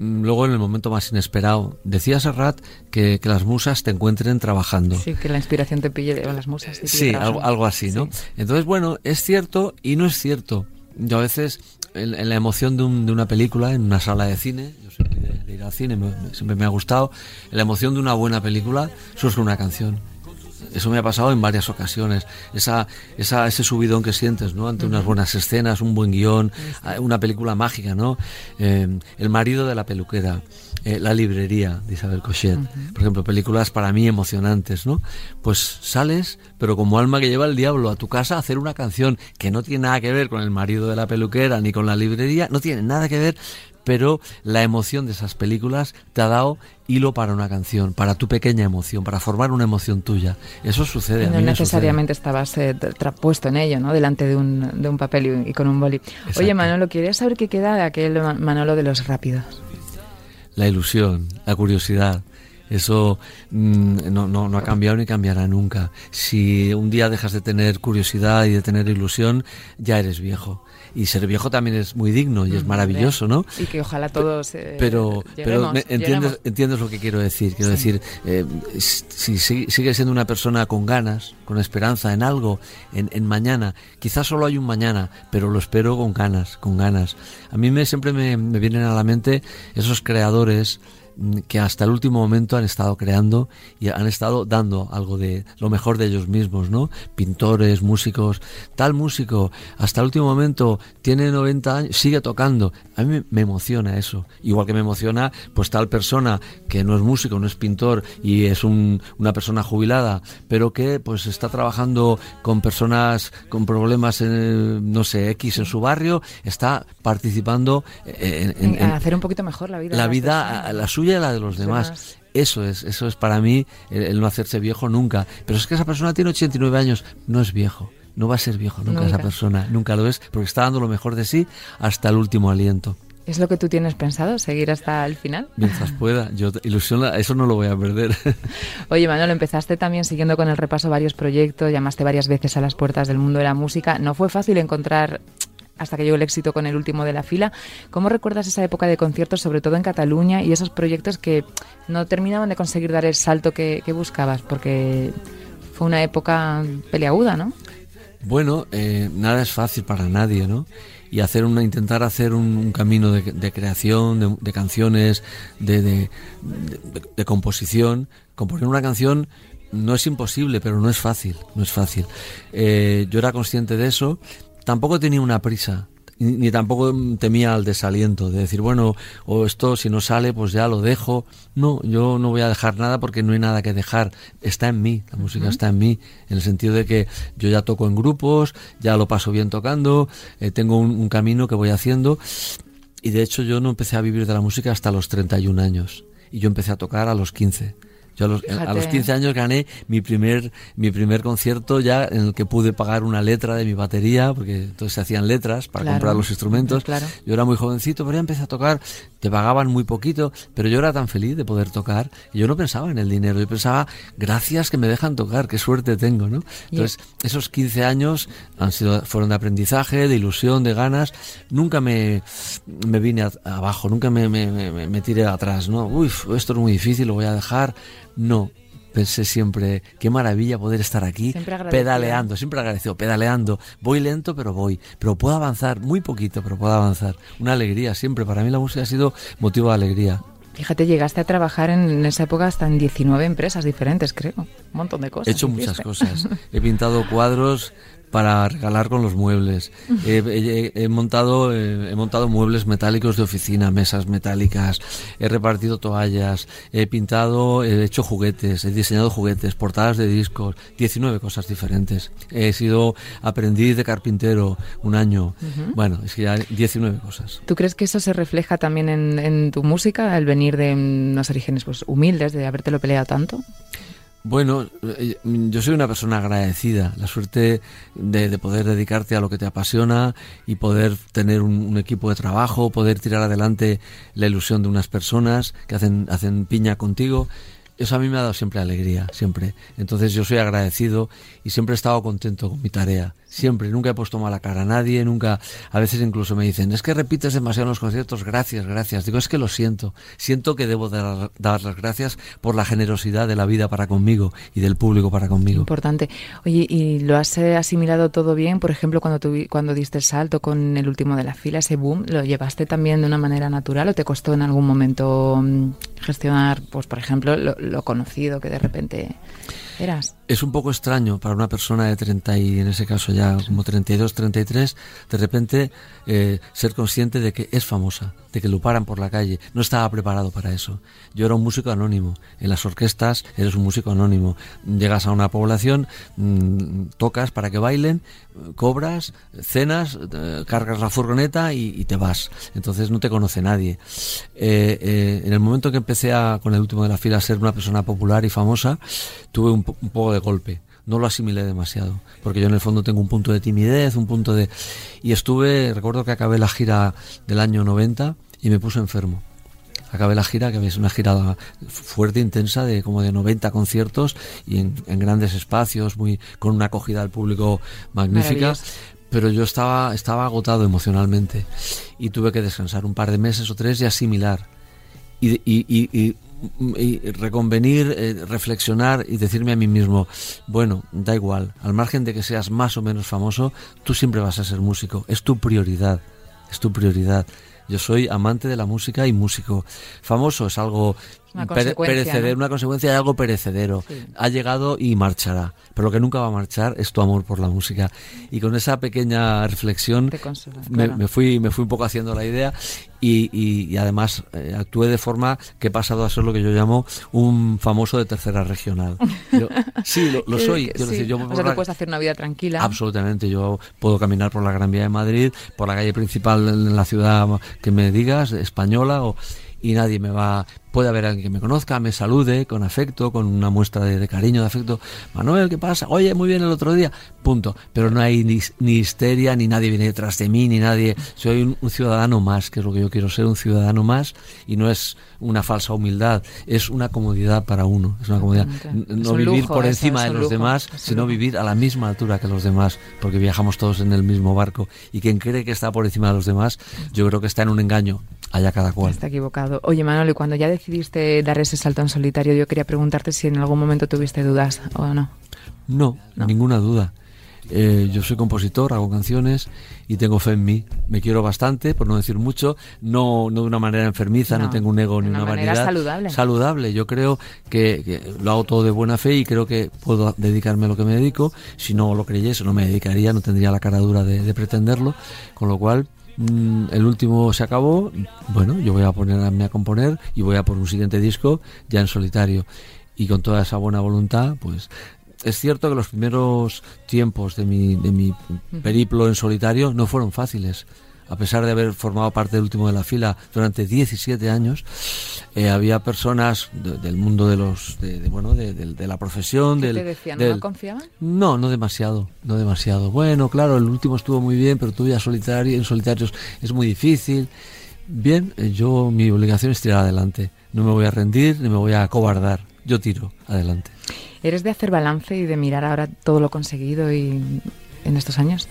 Mm, luego en el momento más inesperado. Decía Serrat que, que, las musas te encuentren trabajando. Sí, que la inspiración te pille las musas. sí, algo, algo, así, ¿no? Entonces, bueno, es cierto y no es cierto. Yo a veces, en, la emoción de, un, de, una película, en una sala de cine, yo soy de, ir al cine, siempre me ha gustado, en la emoción de una buena película surge una canción. Eso me ha pasado en varias ocasiones. Esa, esa, ese subidón que sientes, ¿no? Ante unas buenas escenas, un buen guion, una película mágica, ¿no? Eh, el marido de la peluquera, eh, La librería de Isabel Cochet. Por ejemplo, películas para mí emocionantes, ¿no? Pues sales, pero como alma que lleva el diablo a tu casa a hacer una canción que no tiene nada que ver con el marido de la peluquera ni con la librería, no tiene nada que ver, pero la emoción de esas películas te ha dado hilo para una canción, para tu pequeña emoción, para formar una emoción tuya. Eso sucede. No a mí necesariamente estabas eh, puesto en ello, ¿no? Delante de un, de un papel y, con un boli. Oye, Manolo, quería saber qué queda de aquel Manolo de los rápidos. La ilusión, la curiosidad. Eso mm, no, no, no, ha cambiado ni cambiará nunca. Si un día dejas de tener curiosidad y de tener ilusión, ya eres viejo y ser viejo también es muy digno y es maravilloso, ¿no? Y que ojalá todos. Eh, pero, pero entiendes, entiendes lo que quiero decir. Quiero decir, eh, si, sigues siendo una persona con ganas, con esperanza en algo, en, en, mañana, quizás solo hay un mañana, pero lo espero con ganas, con ganas. A mí me, siempre me, me vienen a la mente esos creadores que hasta el último momento han estado creando y han estado dando algo de lo mejor de ellos mismos, ¿no? Pintores, músicos, tal músico, hasta el último momento tiene 90 años, sigue tocando. A mí me emociona eso. Igual que me emociona, pues tal persona que no es músico, no es pintor y es una persona jubilada, pero que pues está trabajando con personas con problemas, en, no sé, X en su barrio, está participando en, hacer un poquito mejor la vida. La vida, la suya y la de los demás. Eso es, eso es para mí el, no hacerse viejo nunca. Pero es que esa persona tiene 89 años, no es viejo. No va a ser viejo nunca, esa persona, nunca lo es, porque está dando lo mejor de sí hasta el último aliento. ¿Es lo que tú tienes pensado, seguir hasta el final? Mientras pueda, yo ilusión, eso no lo voy a perder. Oye, Manuel, empezaste también siguiendo con el repaso varios proyectos, llamaste varias veces a las puertas del mundo de la música. ¿No fue fácil encontrar hasta que llegó el éxito con el último de la fila. ¿Cómo recuerdas esa época de conciertos, sobre todo en Cataluña, y esos proyectos que no terminaban de conseguir dar el salto que, buscabas? Porque fue una época peleaguda, ¿no? Bueno, eh, nada es fácil para nadie, ¿no? Y hacer una, intentar hacer un, camino de, creación, de, canciones, de, de, composición. Componer una canción no es imposible, pero no es fácil, no es fácil. Eh, yo era consciente de eso. Tampoco tenía una prisa ni, tampoco temía el desaliento de decir, bueno, o esto si no sale, pues ya lo dejo. No, yo no voy a dejar nada porque no hay nada que dejar. Está en mí, la música está en mí, en el sentido de que yo ya toco en grupos, ya lo paso bien tocando, eh, tengo un, un camino que voy haciendo. Y de hecho yo no empecé a vivir de la música hasta los 31 años. Y yo empecé a tocar a los 15. Yo a los, 15 años gané mi primer, mi primer concierto ya en el que pude pagar una letra de mi batería, porque entonces se hacían letras para comprar los instrumentos. Yo era muy jovencito, pero ya empecé a tocar, te pagaban muy poquito, pero yo era tan feliz de poder tocar. Y yo no pensaba en el dinero, yo pensaba, gracias que me dejan tocar, qué suerte tengo, ¿no? Entonces, esos 15 años han sido, fueron de aprendizaje, de ilusión, de ganas. Nunca me, me vine abajo, nunca me, me, me, me tiré atrás, ¿no? Uy, esto es muy difícil, lo voy a dejar no, pensé siempre, qué maravilla poder estar aquí pedaleando, siempre agradecido, pedaleando. Voy lento, pero voy. Pero puedo avanzar, muy poquito, pero puedo avanzar. Una alegría siempre. Para mí la música ha sido motivo de alegría. Fíjate, llegaste a trabajar en, esa época hasta en 19 empresas diferentes, creo. Un montón de cosas. He hecho muchas cosas. He pintado cuadros para regalar con los muebles. he, montado he montado muebles metálicos de oficina, mesas metálicas, he repartido toallas, he pintado, he hecho juguetes, he diseñado juguetes, portadas de discos, 19 cosas diferentes. He sido aprendiz de carpintero un año. Bueno, es que ya 19 cosas. ¿Tú crees que eso se refleja también en, en tu música, el venir de unos orígenes pues humildes, de habértelo peleado tanto? Bueno, eh, yo soy una persona agradecida, la suerte de, poder dedicarte a lo que te apasiona y poder tener un, equipo de trabajo, poder tirar adelante la ilusión de unas personas que hacen, hacen piña contigo. Eso a mí me ha dado siempre alegría, siempre. Entonces yo soy agradecido y siempre he estado contento con mi tarea siempre, nunca he puesto mala cara a nadie, nunca, a veces incluso me dicen, es que repites demasiado los conciertos, gracias, gracias. Digo, es que lo siento, siento que debo dar, dar, las gracias por la generosidad de la vida para conmigo y del público para conmigo. Importante. Oye, ¿y lo has eh, asimilado todo bien? Por ejemplo, cuando, tu, cuando diste el salto con el último de la fila, ese boom, ¿lo llevaste también de una manera natural o te costó en algún momento mm, gestionar, pues por ejemplo, lo, lo conocido que de repente es un poco extraño para una persona de 30 y en ese caso ya como 32, 33, de repente eh, ser consciente de que es famosa, de que lo paran por la calle. No estaba preparado para eso. Yo era un músico anónimo. En las orquestas eres un músico anónimo. Llegas a una población, mm, tocas para que bailen, cobras, cenas, eh, cargas la furgoneta y, te vas. Entonces no te conoce nadie. Eh, en el momento que empecé a, con el último de la fila a ser una persona popular y famosa, tuve un poco de golpe. No lo asimilé demasiado, porque yo en el fondo tengo un punto de timidez, un punto de... Y estuve, recuerdo que acabé la gira del año 90 y me puse enfermo. Acabé la gira, que es una gira fuerte, intensa, de como de 90 conciertos y en, grandes espacios, muy con una acogida al público magnífica. Pero yo estaba, estaba agotado emocionalmente y tuve que descansar un par de meses o tres y asimilar. y, y y reconvenir, eh, reflexionar y decirme a mí mismo, bueno, da igual, al margen de que seas más o menos famoso, tú siempre vas a ser músico, es tu prioridad, es tu prioridad. Yo soy amante de la música y músico. Famoso es algo una perecedero, una consecuencia de algo perecedero. Ha llegado y marchará. Pero lo que nunca va a marchar es tu amor por la música. Y con esa pequeña reflexión me, fui, me fui un poco haciendo la idea y, y, además eh, actué de forma que he pasado a ser lo que yo llamo un famoso de tercera regional. sí, lo, soy. yo o sea, puedes hacer una vida tranquila. Absolutamente. Yo puedo caminar por la Gran Vía de Madrid, por la calle principal en la ciudad que me digas, española o y nadie me va, puede haber alguien que me conozca, me salude con afecto, con una muestra de, cariño, de afecto. Manuel, ¿qué pasa? Oye, muy bien el otro día. Punto. Pero no hay ni, ni histeria, ni nadie viene detrás de mí, ni nadie. Soy un, ciudadano más, que es lo que yo quiero ser, un ciudadano más. Y no es una falsa humildad, es una comodidad para uno. Es una comodidad. No vivir por encima de los demás, sino vivir a la misma altura que los demás, porque viajamos todos en el mismo barco. Y quien cree que está por encima de los demás, yo creo que está en un engaño. Allá cada cual. Está equivocado. Oye, Manuel, y cuando ya decidiste dar ese salto en solitario, yo quería preguntarte si en algún momento tuviste dudas o no. No, ninguna duda. Eh, yo soy compositor, hago canciones y tengo fe en mí. Me quiero bastante, por no decir mucho, no, no de una manera enfermiza, no, tengo un ego ni una, una vanidad. saludable. Saludable. Yo creo que, lo hago todo de buena fe y creo que puedo dedicarme a lo que me dedico. Si no lo creyese, no me dedicaría, no tendría la cara dura de, pretenderlo. Con lo cual, mm, el último se acabó. Bueno, yo voy a ponerme a componer y voy a por un siguiente disco ya en solitario y con toda esa buena voluntad, pues es cierto que los primeros tiempos de mi, de mi periplo en solitario no fueron fáciles. A pesar de haber formado parte del último de la fila durante 17 años, eh, había personas del mundo de los, de, bueno, de, la profesión. ¿Qué del, te decían? ¿No confiaban? No, no demasiado, no demasiado. Bueno, claro, el último estuvo muy bien, pero tú ya solitario, en solitarios es muy difícil. Bien, eh, yo mi obligación es tirar adelante. No me voy a rendir ni me voy a acobardar. Yo tiro adelante. ¿Eres de hacer balance y de mirar ahora todo lo conseguido y en estos años?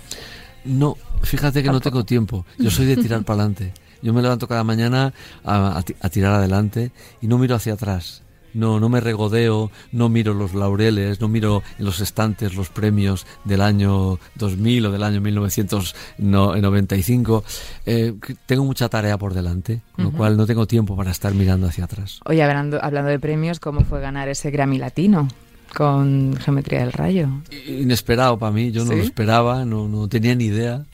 No, fíjate que no tengo tiempo. Yo soy de tirar para adelante. Yo me levanto cada mañana a, tirar adelante y no miro hacia atrás. No, no me regodeo, no miro los laureles, no miro en los estantes los premios del año 2000 o del año 1995. Eh, tengo mucha tarea por delante, con lo cual no tengo tiempo para estar mirando hacia atrás. Oye, hablando, hablando de premios, ¿cómo fue ganar ese Grammy Latino? con Geometría del Rayo. Inesperado para mí, yo no lo esperaba, no, no tenía ni idea.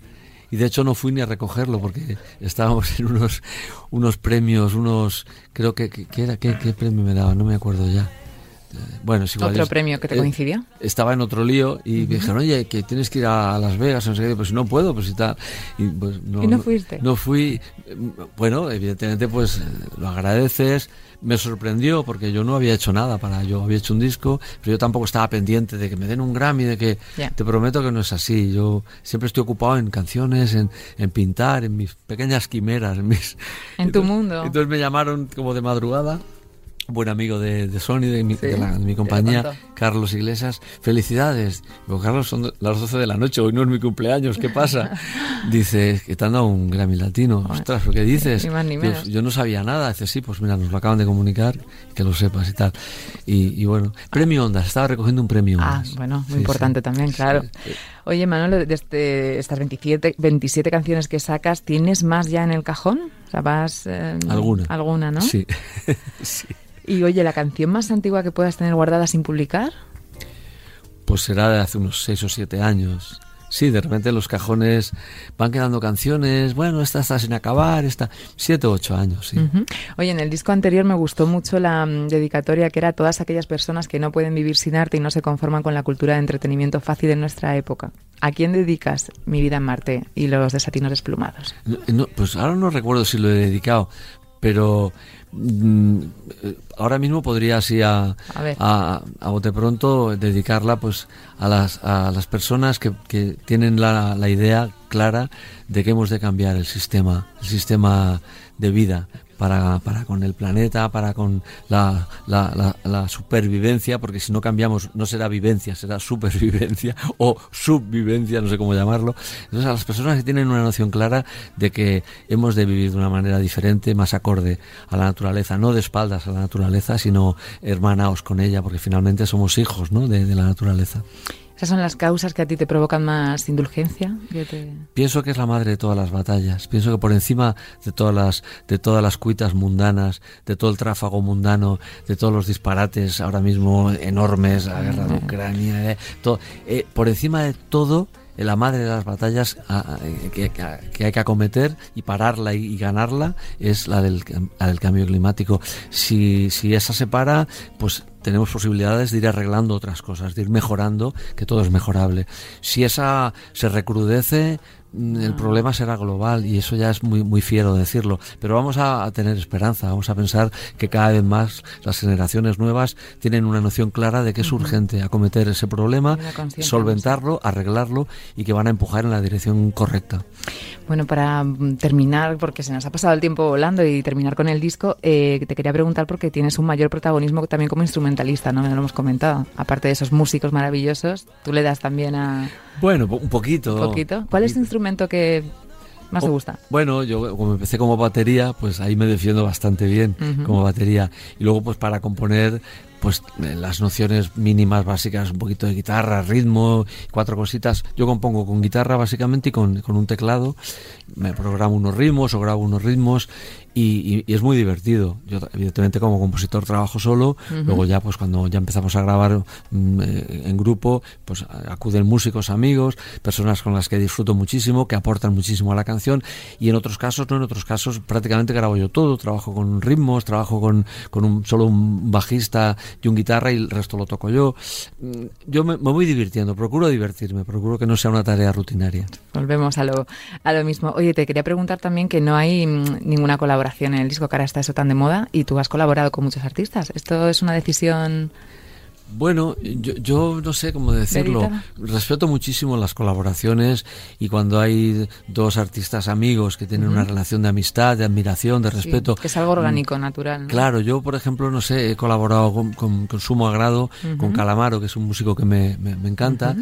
Y de hecho no fui ni a recogerlo porque estábamos en unos, unos premios, unos... Creo que... ¿Qué era? ¿Qué, premio me daba? No me acuerdo ya. Bueno, igual ¿Otro premio que te eh, coincidió? estaba en otro lío y me dijeron, oye, que tienes que ir a Las Vegas, no sé qué, pues no puedo, pues y tal. Y, pues, no, ¿Y no fuiste? No, fui. Bueno, evidentemente, pues lo agradeces. Me sorprendió porque yo no había hecho nada para. Yo había hecho un disco, pero yo tampoco estaba pendiente de que me den un Grammy, de que. Te prometo que no es así. Yo siempre estoy ocupado en canciones, en, en pintar, en mis pequeñas quimeras, en mis. En tu mundo. Entonces me llamaron como de madrugada buen amigo de, de Sony, de mi, de, mi compañía, Carlos Iglesias. Felicidades. Digo, Carlos, son las 12 de la noche, hoy no es mi cumpleaños, ¿qué pasa? Dice, que te han dado un Grammy Latino. Ostras, ¿qué dices? yo no sabía nada. Dice, sí, pues mira, nos lo acaban de comunicar, que lo sepas y tal. Y, bueno, premio Ondas, estaba recogiendo un premio Ah, bueno, muy importante también, claro. Oye, Manolo, de este, estas 27, 27 canciones que sacas, ¿tienes más ya en el cajón? O sea, vas... Eh, alguna. Alguna, ¿no? Sí, sí. Y oye, ¿la canción más antigua que puedas tener guardada sin publicar? Pues será de hace unos seis o siete años. Sí, de repente los cajones van quedando canciones, bueno, esta está sin acabar, esta siete o ocho años, sí. Oye, en el disco anterior me gustó mucho la mm, dedicatoria que era a todas aquellas personas que no pueden vivir sin arte y no se conforman con la cultura de entretenimiento fácil de nuestra época. ¿A quién dedicas Mi vida en Marte y los desatinos desplumados? pues ahora no recuerdo si lo he dedicado, pero ahora mismo podría así a, a, a, bote pronto dedicarla pues a las, a las personas que, que tienen la, la, idea clara de que hemos de cambiar el sistema el sistema de vida para, para con el planeta, para con la, la, supervivencia, porque si no cambiamos no será vivencia, será supervivencia o subvivencia, no sé cómo llamarlo. Entonces a las personas que tienen una noción clara de que hemos de vivir de una manera diferente, más acorde a la naturaleza, no de espaldas a la naturaleza, sino hermanaos con ella, porque finalmente somos hijos ¿no? de, de la naturaleza. ¿Esas son las causas que a ti te provocan más indulgencia? Pienso que es la madre de todas las batallas. Pienso que por encima de todas las de todas las cuitas mundanas, de todo el tráfago mundano, de todos los disparates ahora mismo enormes, la guerra de Ucrania, eh, eh, por encima de todo la madre de las batallas que, hay que acometer y pararla y, ganarla es la del, la del cambio climático. Si, si esa se para, pues tenemos posibilidades de ir arreglando otras cosas, de ir mejorando, que todo es mejorable. Si esa se recrudece, El problema será global y eso ya es muy, muy fiero decirlo. Pero vamos a, tener esperanza, vamos a pensar que cada vez más las generaciones nuevas tienen una noción clara de que es urgente acometer ese problema, solventarlo, arreglarlo y que van a empujar en la dirección correcta. Bueno, para mm, terminar, porque se nos ha pasado el tiempo volando y terminar con el disco, eh, te quería preguntar porque tienes un mayor protagonismo también como instrumentalista, ¿no? Me lo hemos comentado. Aparte de esos músicos maravillosos, tú le das también a... Bueno, un poquito. ¿Un poquito? ¿Cuál es el instrumento que más te gusta? Bueno, yo como empecé como batería, pues ahí me defiendo bastante bien como batería. Y luego pues para componer pues eh, las nociones mínimas básicas, un poquito de guitarra, ritmo, cuatro cositas. Yo compongo con guitarra básicamente y con, con un teclado, me programo unos ritmos o grabo unos ritmos y, es muy divertido. Yo evidentemente como compositor trabajo solo, luego ya pues cuando ya empezamos a grabar mm, eh, en grupo, pues acuden músicos, amigos, personas con las que disfruto muchísimo, que aportan muchísimo a la canción. Y en otros casos no, en otros casos prácticamente grabo yo todo, trabajo con ritmos, trabajo con, con un, solo un bajista y un guitarra y el resto lo toco yo. Mm, yo me, voy divirtiendo, procuro divertirme, procuro que no sea una tarea rutinaria. Volvemos a lo, a lo mismo. Oye, te quería preguntar también que no hay mm, ninguna colaboración en el disco, que ahora está eso tan de moda, y tú has colaborado con muchos artistas. ¿Esto es una decisión bueno, yo, no sé cómo decirlo. Respeto muchísimo las colaboraciones y cuando hay dos artistas amigos que tienen una relación de amistad, de admiración, de respeto. que es algo orgánico, natural. Claro, yo por ejemplo, no sé, he colaborado con, sumo agrado con Calamaro, que es un músico que me, me, encanta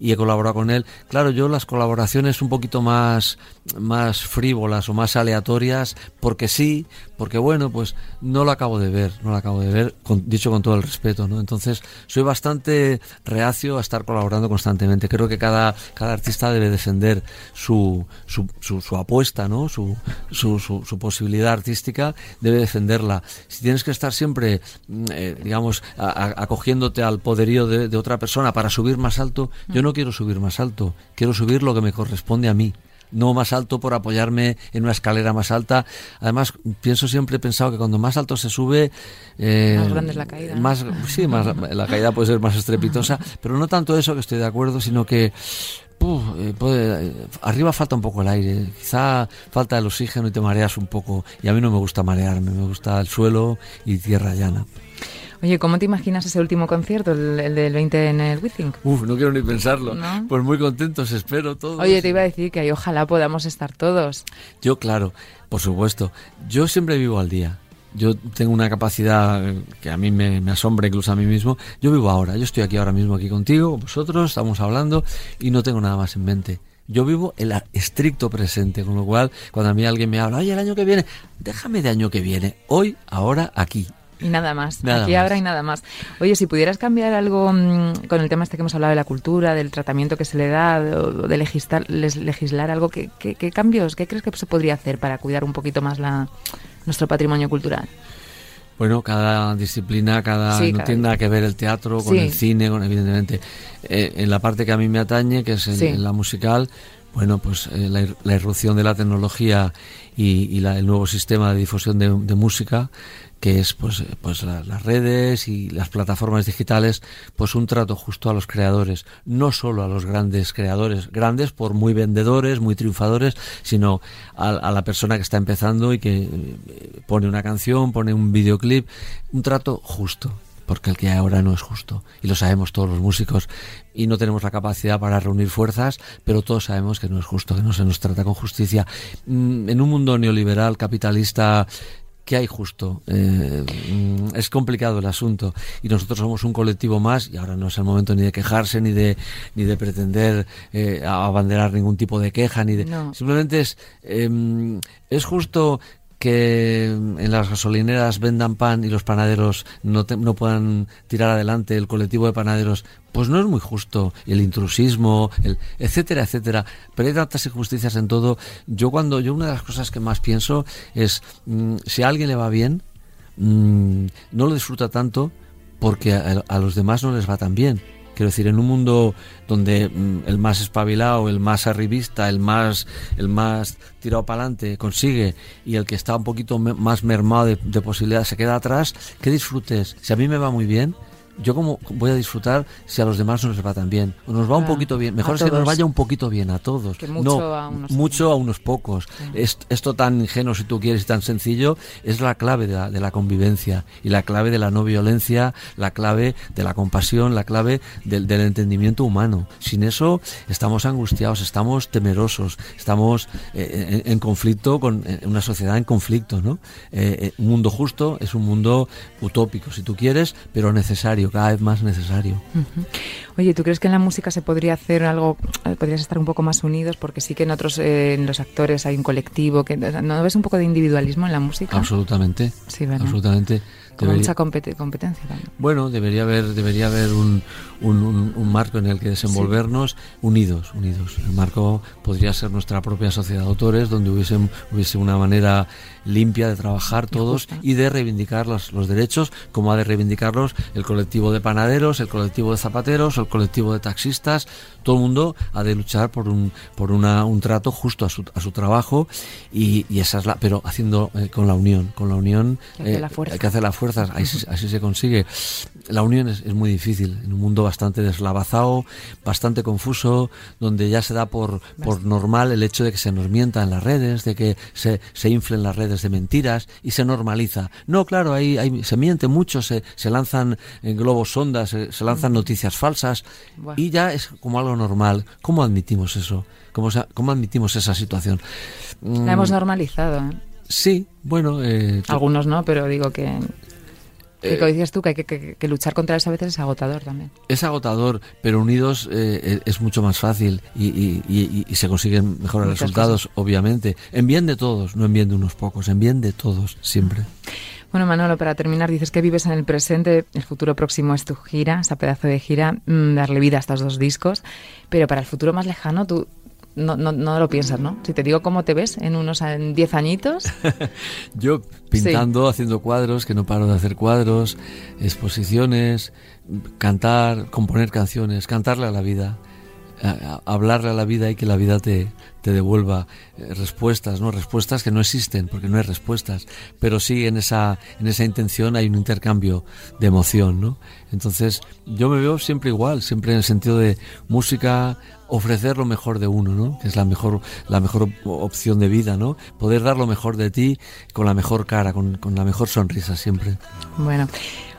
y he colaborado con él. Claro, yo las colaboraciones un poquito más, más frívolas o más aleatorias, porque sí, porque bueno, pues no lo acabo de ver, no lo acabo de ver, dicho con todo el respeto, ¿no? Entonces, soy bastante reacio a estar colaborando constantemente. Creo que cada, cada artista debe defender su, su, su, apuesta, ¿no? Su, su, su, posibilidad artística, debe defenderla. Si tienes que estar siempre, mm, eh, digamos, acogiéndote al poderío de, de, otra persona para subir más alto, yo no quiero subir más alto, quiero subir lo que me corresponde a mí no más alto por apoyarme en una escalera más alta. Además, pienso siempre he pensado que cuando más alto se sube, eh, más grande es la caída. Más, sí, más, la caída puede ser más estrepitosa, pero no tanto eso que estoy de acuerdo, sino que eh, arriba falta un poco el aire, quizá falta el oxígeno y te mareas un poco. Y a mí no me gusta marearme, me gusta el suelo y tierra llana. Oye, ¿cómo te imaginas ese último concierto, el, del 20 en el Withing? Uf, no quiero ni pensarlo. Pues muy contentos, espero todos. Oye, te iba a decir que ahí ojalá podamos estar todos. Yo, claro, por supuesto. Yo siempre vivo al día. Yo tengo una capacidad que a mí me, asombra incluso a mí mismo. Yo vivo ahora, yo estoy aquí ahora mismo aquí contigo, con vosotros, estamos hablando y no tengo nada más en mente yo vivo el estricto presente, con lo cual cuando a mí alguien me habla, oye, el año que viene, déjame de año que viene, hoy, ahora, aquí, y nada más. Aquí ahora y nada más. Oye, si pudieras cambiar algo mm, con el tema este que hemos hablado de la cultura, del tratamiento que se le da, de, legislar, legislar algo, ¿qué, ¿qué, cambios, qué crees que se podría hacer para cuidar un poquito más la, nuestro patrimonio cultural? Bueno, cada disciplina, cada no tiene nada que ver el teatro con el cine, con evidentemente eh, en la parte que a mí me atañe, que es en, la musical, bueno, pues eh, la, irrupción de la tecnología y, el nuevo sistema de difusión de, de música que es pues, pues las redes y las plataformas digitales, pues un trato justo a los creadores, no solo a los grandes creadores, grandes por muy vendedores, muy triunfadores, sino a, la persona que está empezando y que eh, pone una canción, pone un videoclip, un trato justo porque el que hay ahora no es justo. Y lo sabemos todos los músicos. Y no tenemos la capacidad para reunir fuerzas, pero todos sabemos que no es justo, que no se nos trata con justicia. Mm, en un mundo neoliberal, capitalista, ¿Qué hay justo? Eh, es complicado el asunto y nosotros somos un colectivo más y ahora no es el momento ni de quejarse ni de ni de pretender eh, abanderar ningún tipo de queja ni de simplemente es em, es justo que en las gasolineras vendan pan y los panaderos no, no puedan tirar adelante el colectivo de panaderos, pues no es muy justo. El intrusismo, el etcétera, etcétera. Pero hay tantas injusticias en todo. Yo cuando, yo una de las cosas que más pienso es, mm, si a alguien le va bien, mm, no lo disfruta tanto porque a los demás no les va tan bien. Quiero decir, en un mundo donde mm, el más espabilado, el más arribista, el más, el más tirado para adelante consigue y el que está un poquito más mermado de, de posibilidades se queda atrás, que disfrutes. Si a mí me va muy bien, yo como voy a disfrutar si a los demás no les va tan bien o nos va un poquito bien mejor es que nos vaya un poquito bien a todos. Mucho no a unos mucho a unos pocos. Esto tan ingenuo si tú quieres y tan sencillo es la clave de la, convivencia y la clave de la no violencia la clave de la compasión la clave del, entendimiento humano. Sin eso estamos angustiados estamos temerosos estamos eh, en, conflicto con una sociedad en conflicto no eh, eh, un mundo justo es un mundo utópico si tú quieres pero necesario necesario, cada vez más necesario. Oye, ¿tú crees que en la música se podría hacer algo, eh, podrías estar un poco más unidos? Porque sí que en otros, eh, en los actores hay un colectivo, que ¿no ves un poco de individualismo en la música? Absolutamente. Sí, ¿verdad? Absolutamente. Mucha competencia también. Bueno, debería haber, debería haber un, un, un, marco en el que desenvolvernos unidos, unidos. El marco podría ser nuestra propia sociedad de autores, donde hubiese, hubiese una manera limpia de trabajar todos y de reivindicar los, los, derechos, como ha de reivindicarlos el colectivo de panaderos, el colectivo de zapateros, el colectivo de taxistas. Todo el mundo ha de luchar por un, por una, un trato justo a su, a su trabajo y, y esa es la, pero haciendo eh, con la unión, con la unión que hace la fuerza. que hace la fuerza, así, así se consigue. La unión es, es, muy difícil en un mundo bastante deslavazado, bastante confuso, donde ya se da por, por normal el hecho de que se nos mienta en las redes, de que se, se inflen las redes de mentiras y se normaliza. No, claro, ahí, ahí se miente mucho, se, se lanzan globos sondas, se, se lanzan noticias falsas bueno. y ya es como algo normal. ¿Cómo admitimos eso? ¿Cómo, cómo admitimos esa situación? La hemos normalizado. ¿eh? Sí, bueno. Eh, Algunos no, pero digo que. Que como decías tú, que hay que, que, que, luchar contra eso a veces es agotador también. Es agotador, pero unidos eh, es mucho más fácil y, y, y, y se consiguen mejores Muchas resultados, cosas. obviamente. En bien de todos, no en bien de unos pocos, en bien de todos, siempre. Bueno, Manolo, para terminar, dices que vives en el presente, el futuro próximo es tu gira, esa pedazo de gira, mmm, darle vida a estos dos discos, pero para el futuro más lejano, tú no, no, no lo piensas, ¿no? Si te digo cómo te ves en unos 10 añitos. Yo pintando, sí. haciendo cuadros, que no paro de hacer cuadros, exposiciones, cantar, componer canciones, cantarle a la vida, hablarle a la vida y que la vida te, te devuelva eh, respuestas, ¿no? Respuestas que no existen, porque no hay respuestas, pero sí en esa, en esa intención hay un intercambio de emoción, ¿no? Entonces, yo me veo siempre igual, siempre en el sentido de música, ofrecer lo mejor de uno, ¿no? Que es la mejor, la mejor opción de vida, ¿no? Poder dar lo mejor de ti con la mejor cara, con, con la mejor sonrisa siempre. Bueno.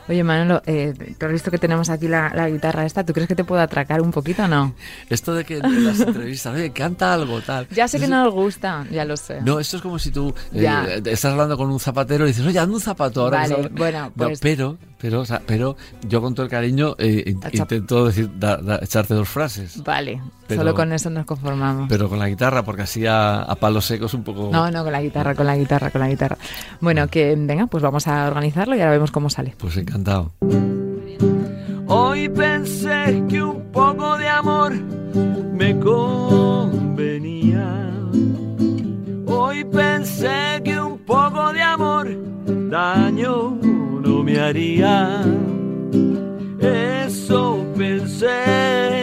Oye, Manolo, eh, tú has visto que tenemos aquí la, la, guitarra esta. ¿Tú crees que te puedo atracar un poquito o no? Esto de que en las entrevistas, oye, canta algo, tal. Ya sé que no nos gusta, ya lo sé. No, esto es como si tú eh, estás hablando con un zapatero y dices, oye, anda un zapato ahora. Vale, bueno, pues... No, pero, pero, o sea, pero yo con todo el cariño eh, intento decir, da, da, echarte dos frases. Vale, pero, solo con eso nos conformamos. Pero con la guitarra, porque así a, a palos secos un poco... No, no, con la guitarra, con la guitarra, con la guitarra. Bueno, que venga, pues vamos a organizarlo y ahora vemos cómo sale. Pues Hoy pensé que un poco de amor me convenía. Hoy pensé que un poco de amor daño no me haría. Eso pensé,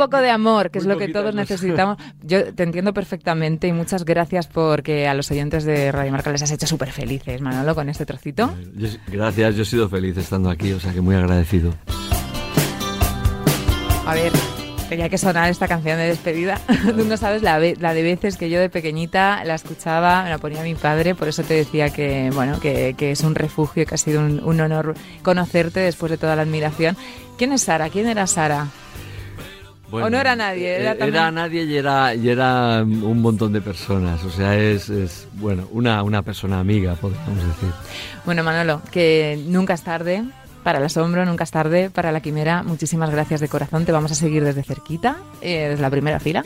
poco de amor, que es lo que todos necesitamos. Yo te entiendo perfectamente y muchas gracias porque a los oyentes de Radio Marca les has hecho súper felices, Manolo, con este trocito. Yo, gracias, yo he sido feliz estando aquí, o sea que muy agradecido. A ver, tenía que sonar esta canción de despedida. Tú no sabes la, la, de veces que yo de pequeñita la escuchaba, me la ponía mi padre, por eso te decía que, bueno, que, que es un refugio, que ha sido un, un honor conocerte después de toda la admiración. ¿Quién es Sara? ¿Quién era Sara? Bueno, ¿O no era nadie? Era, también... era nadie y era, y era un montón de personas. O sea, es, es bueno, una, una persona amiga, podríamos decir. Bueno, Manolo, que nunca es tarde para el asombro, nunca es tarde, para la quimera. Muchísimas gracias de corazón. Te vamos a seguir desde cerquita, eh, desde la primera fila,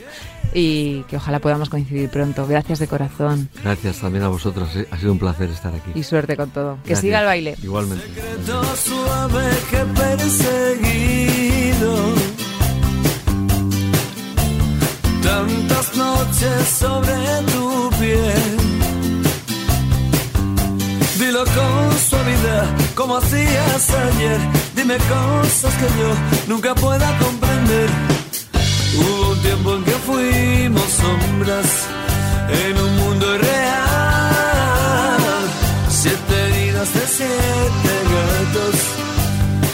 y que ojalá podamos coincidir pronto. Gracias de corazón. Gracias también a vosotros. ¿eh? Ha sido un placer estar aquí. Y suerte con todo. Que gracias. siga el baile. Igualmente. Tantas noches sobre tu piel. Dilo con suavidad, como hacías ayer. Dime cosas que yo nunca pueda comprender. Hubo un tiempo en que fuimos sombras en un mundo irreal. Siete vidas de siete gatos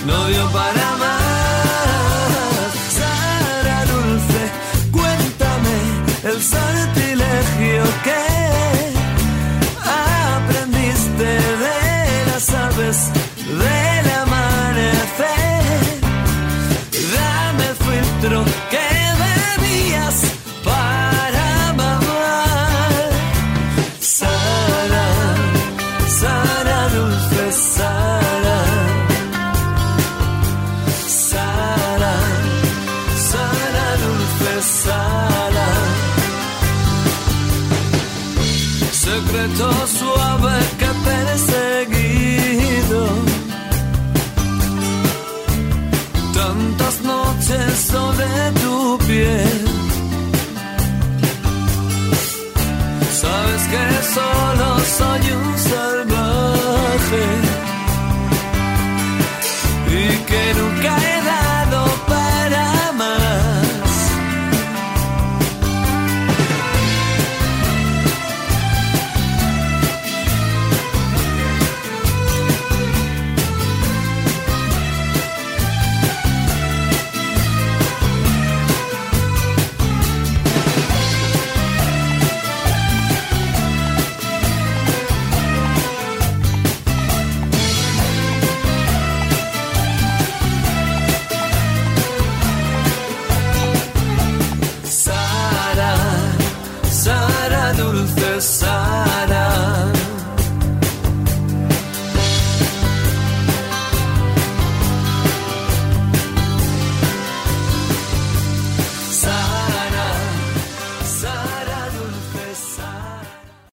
no dio para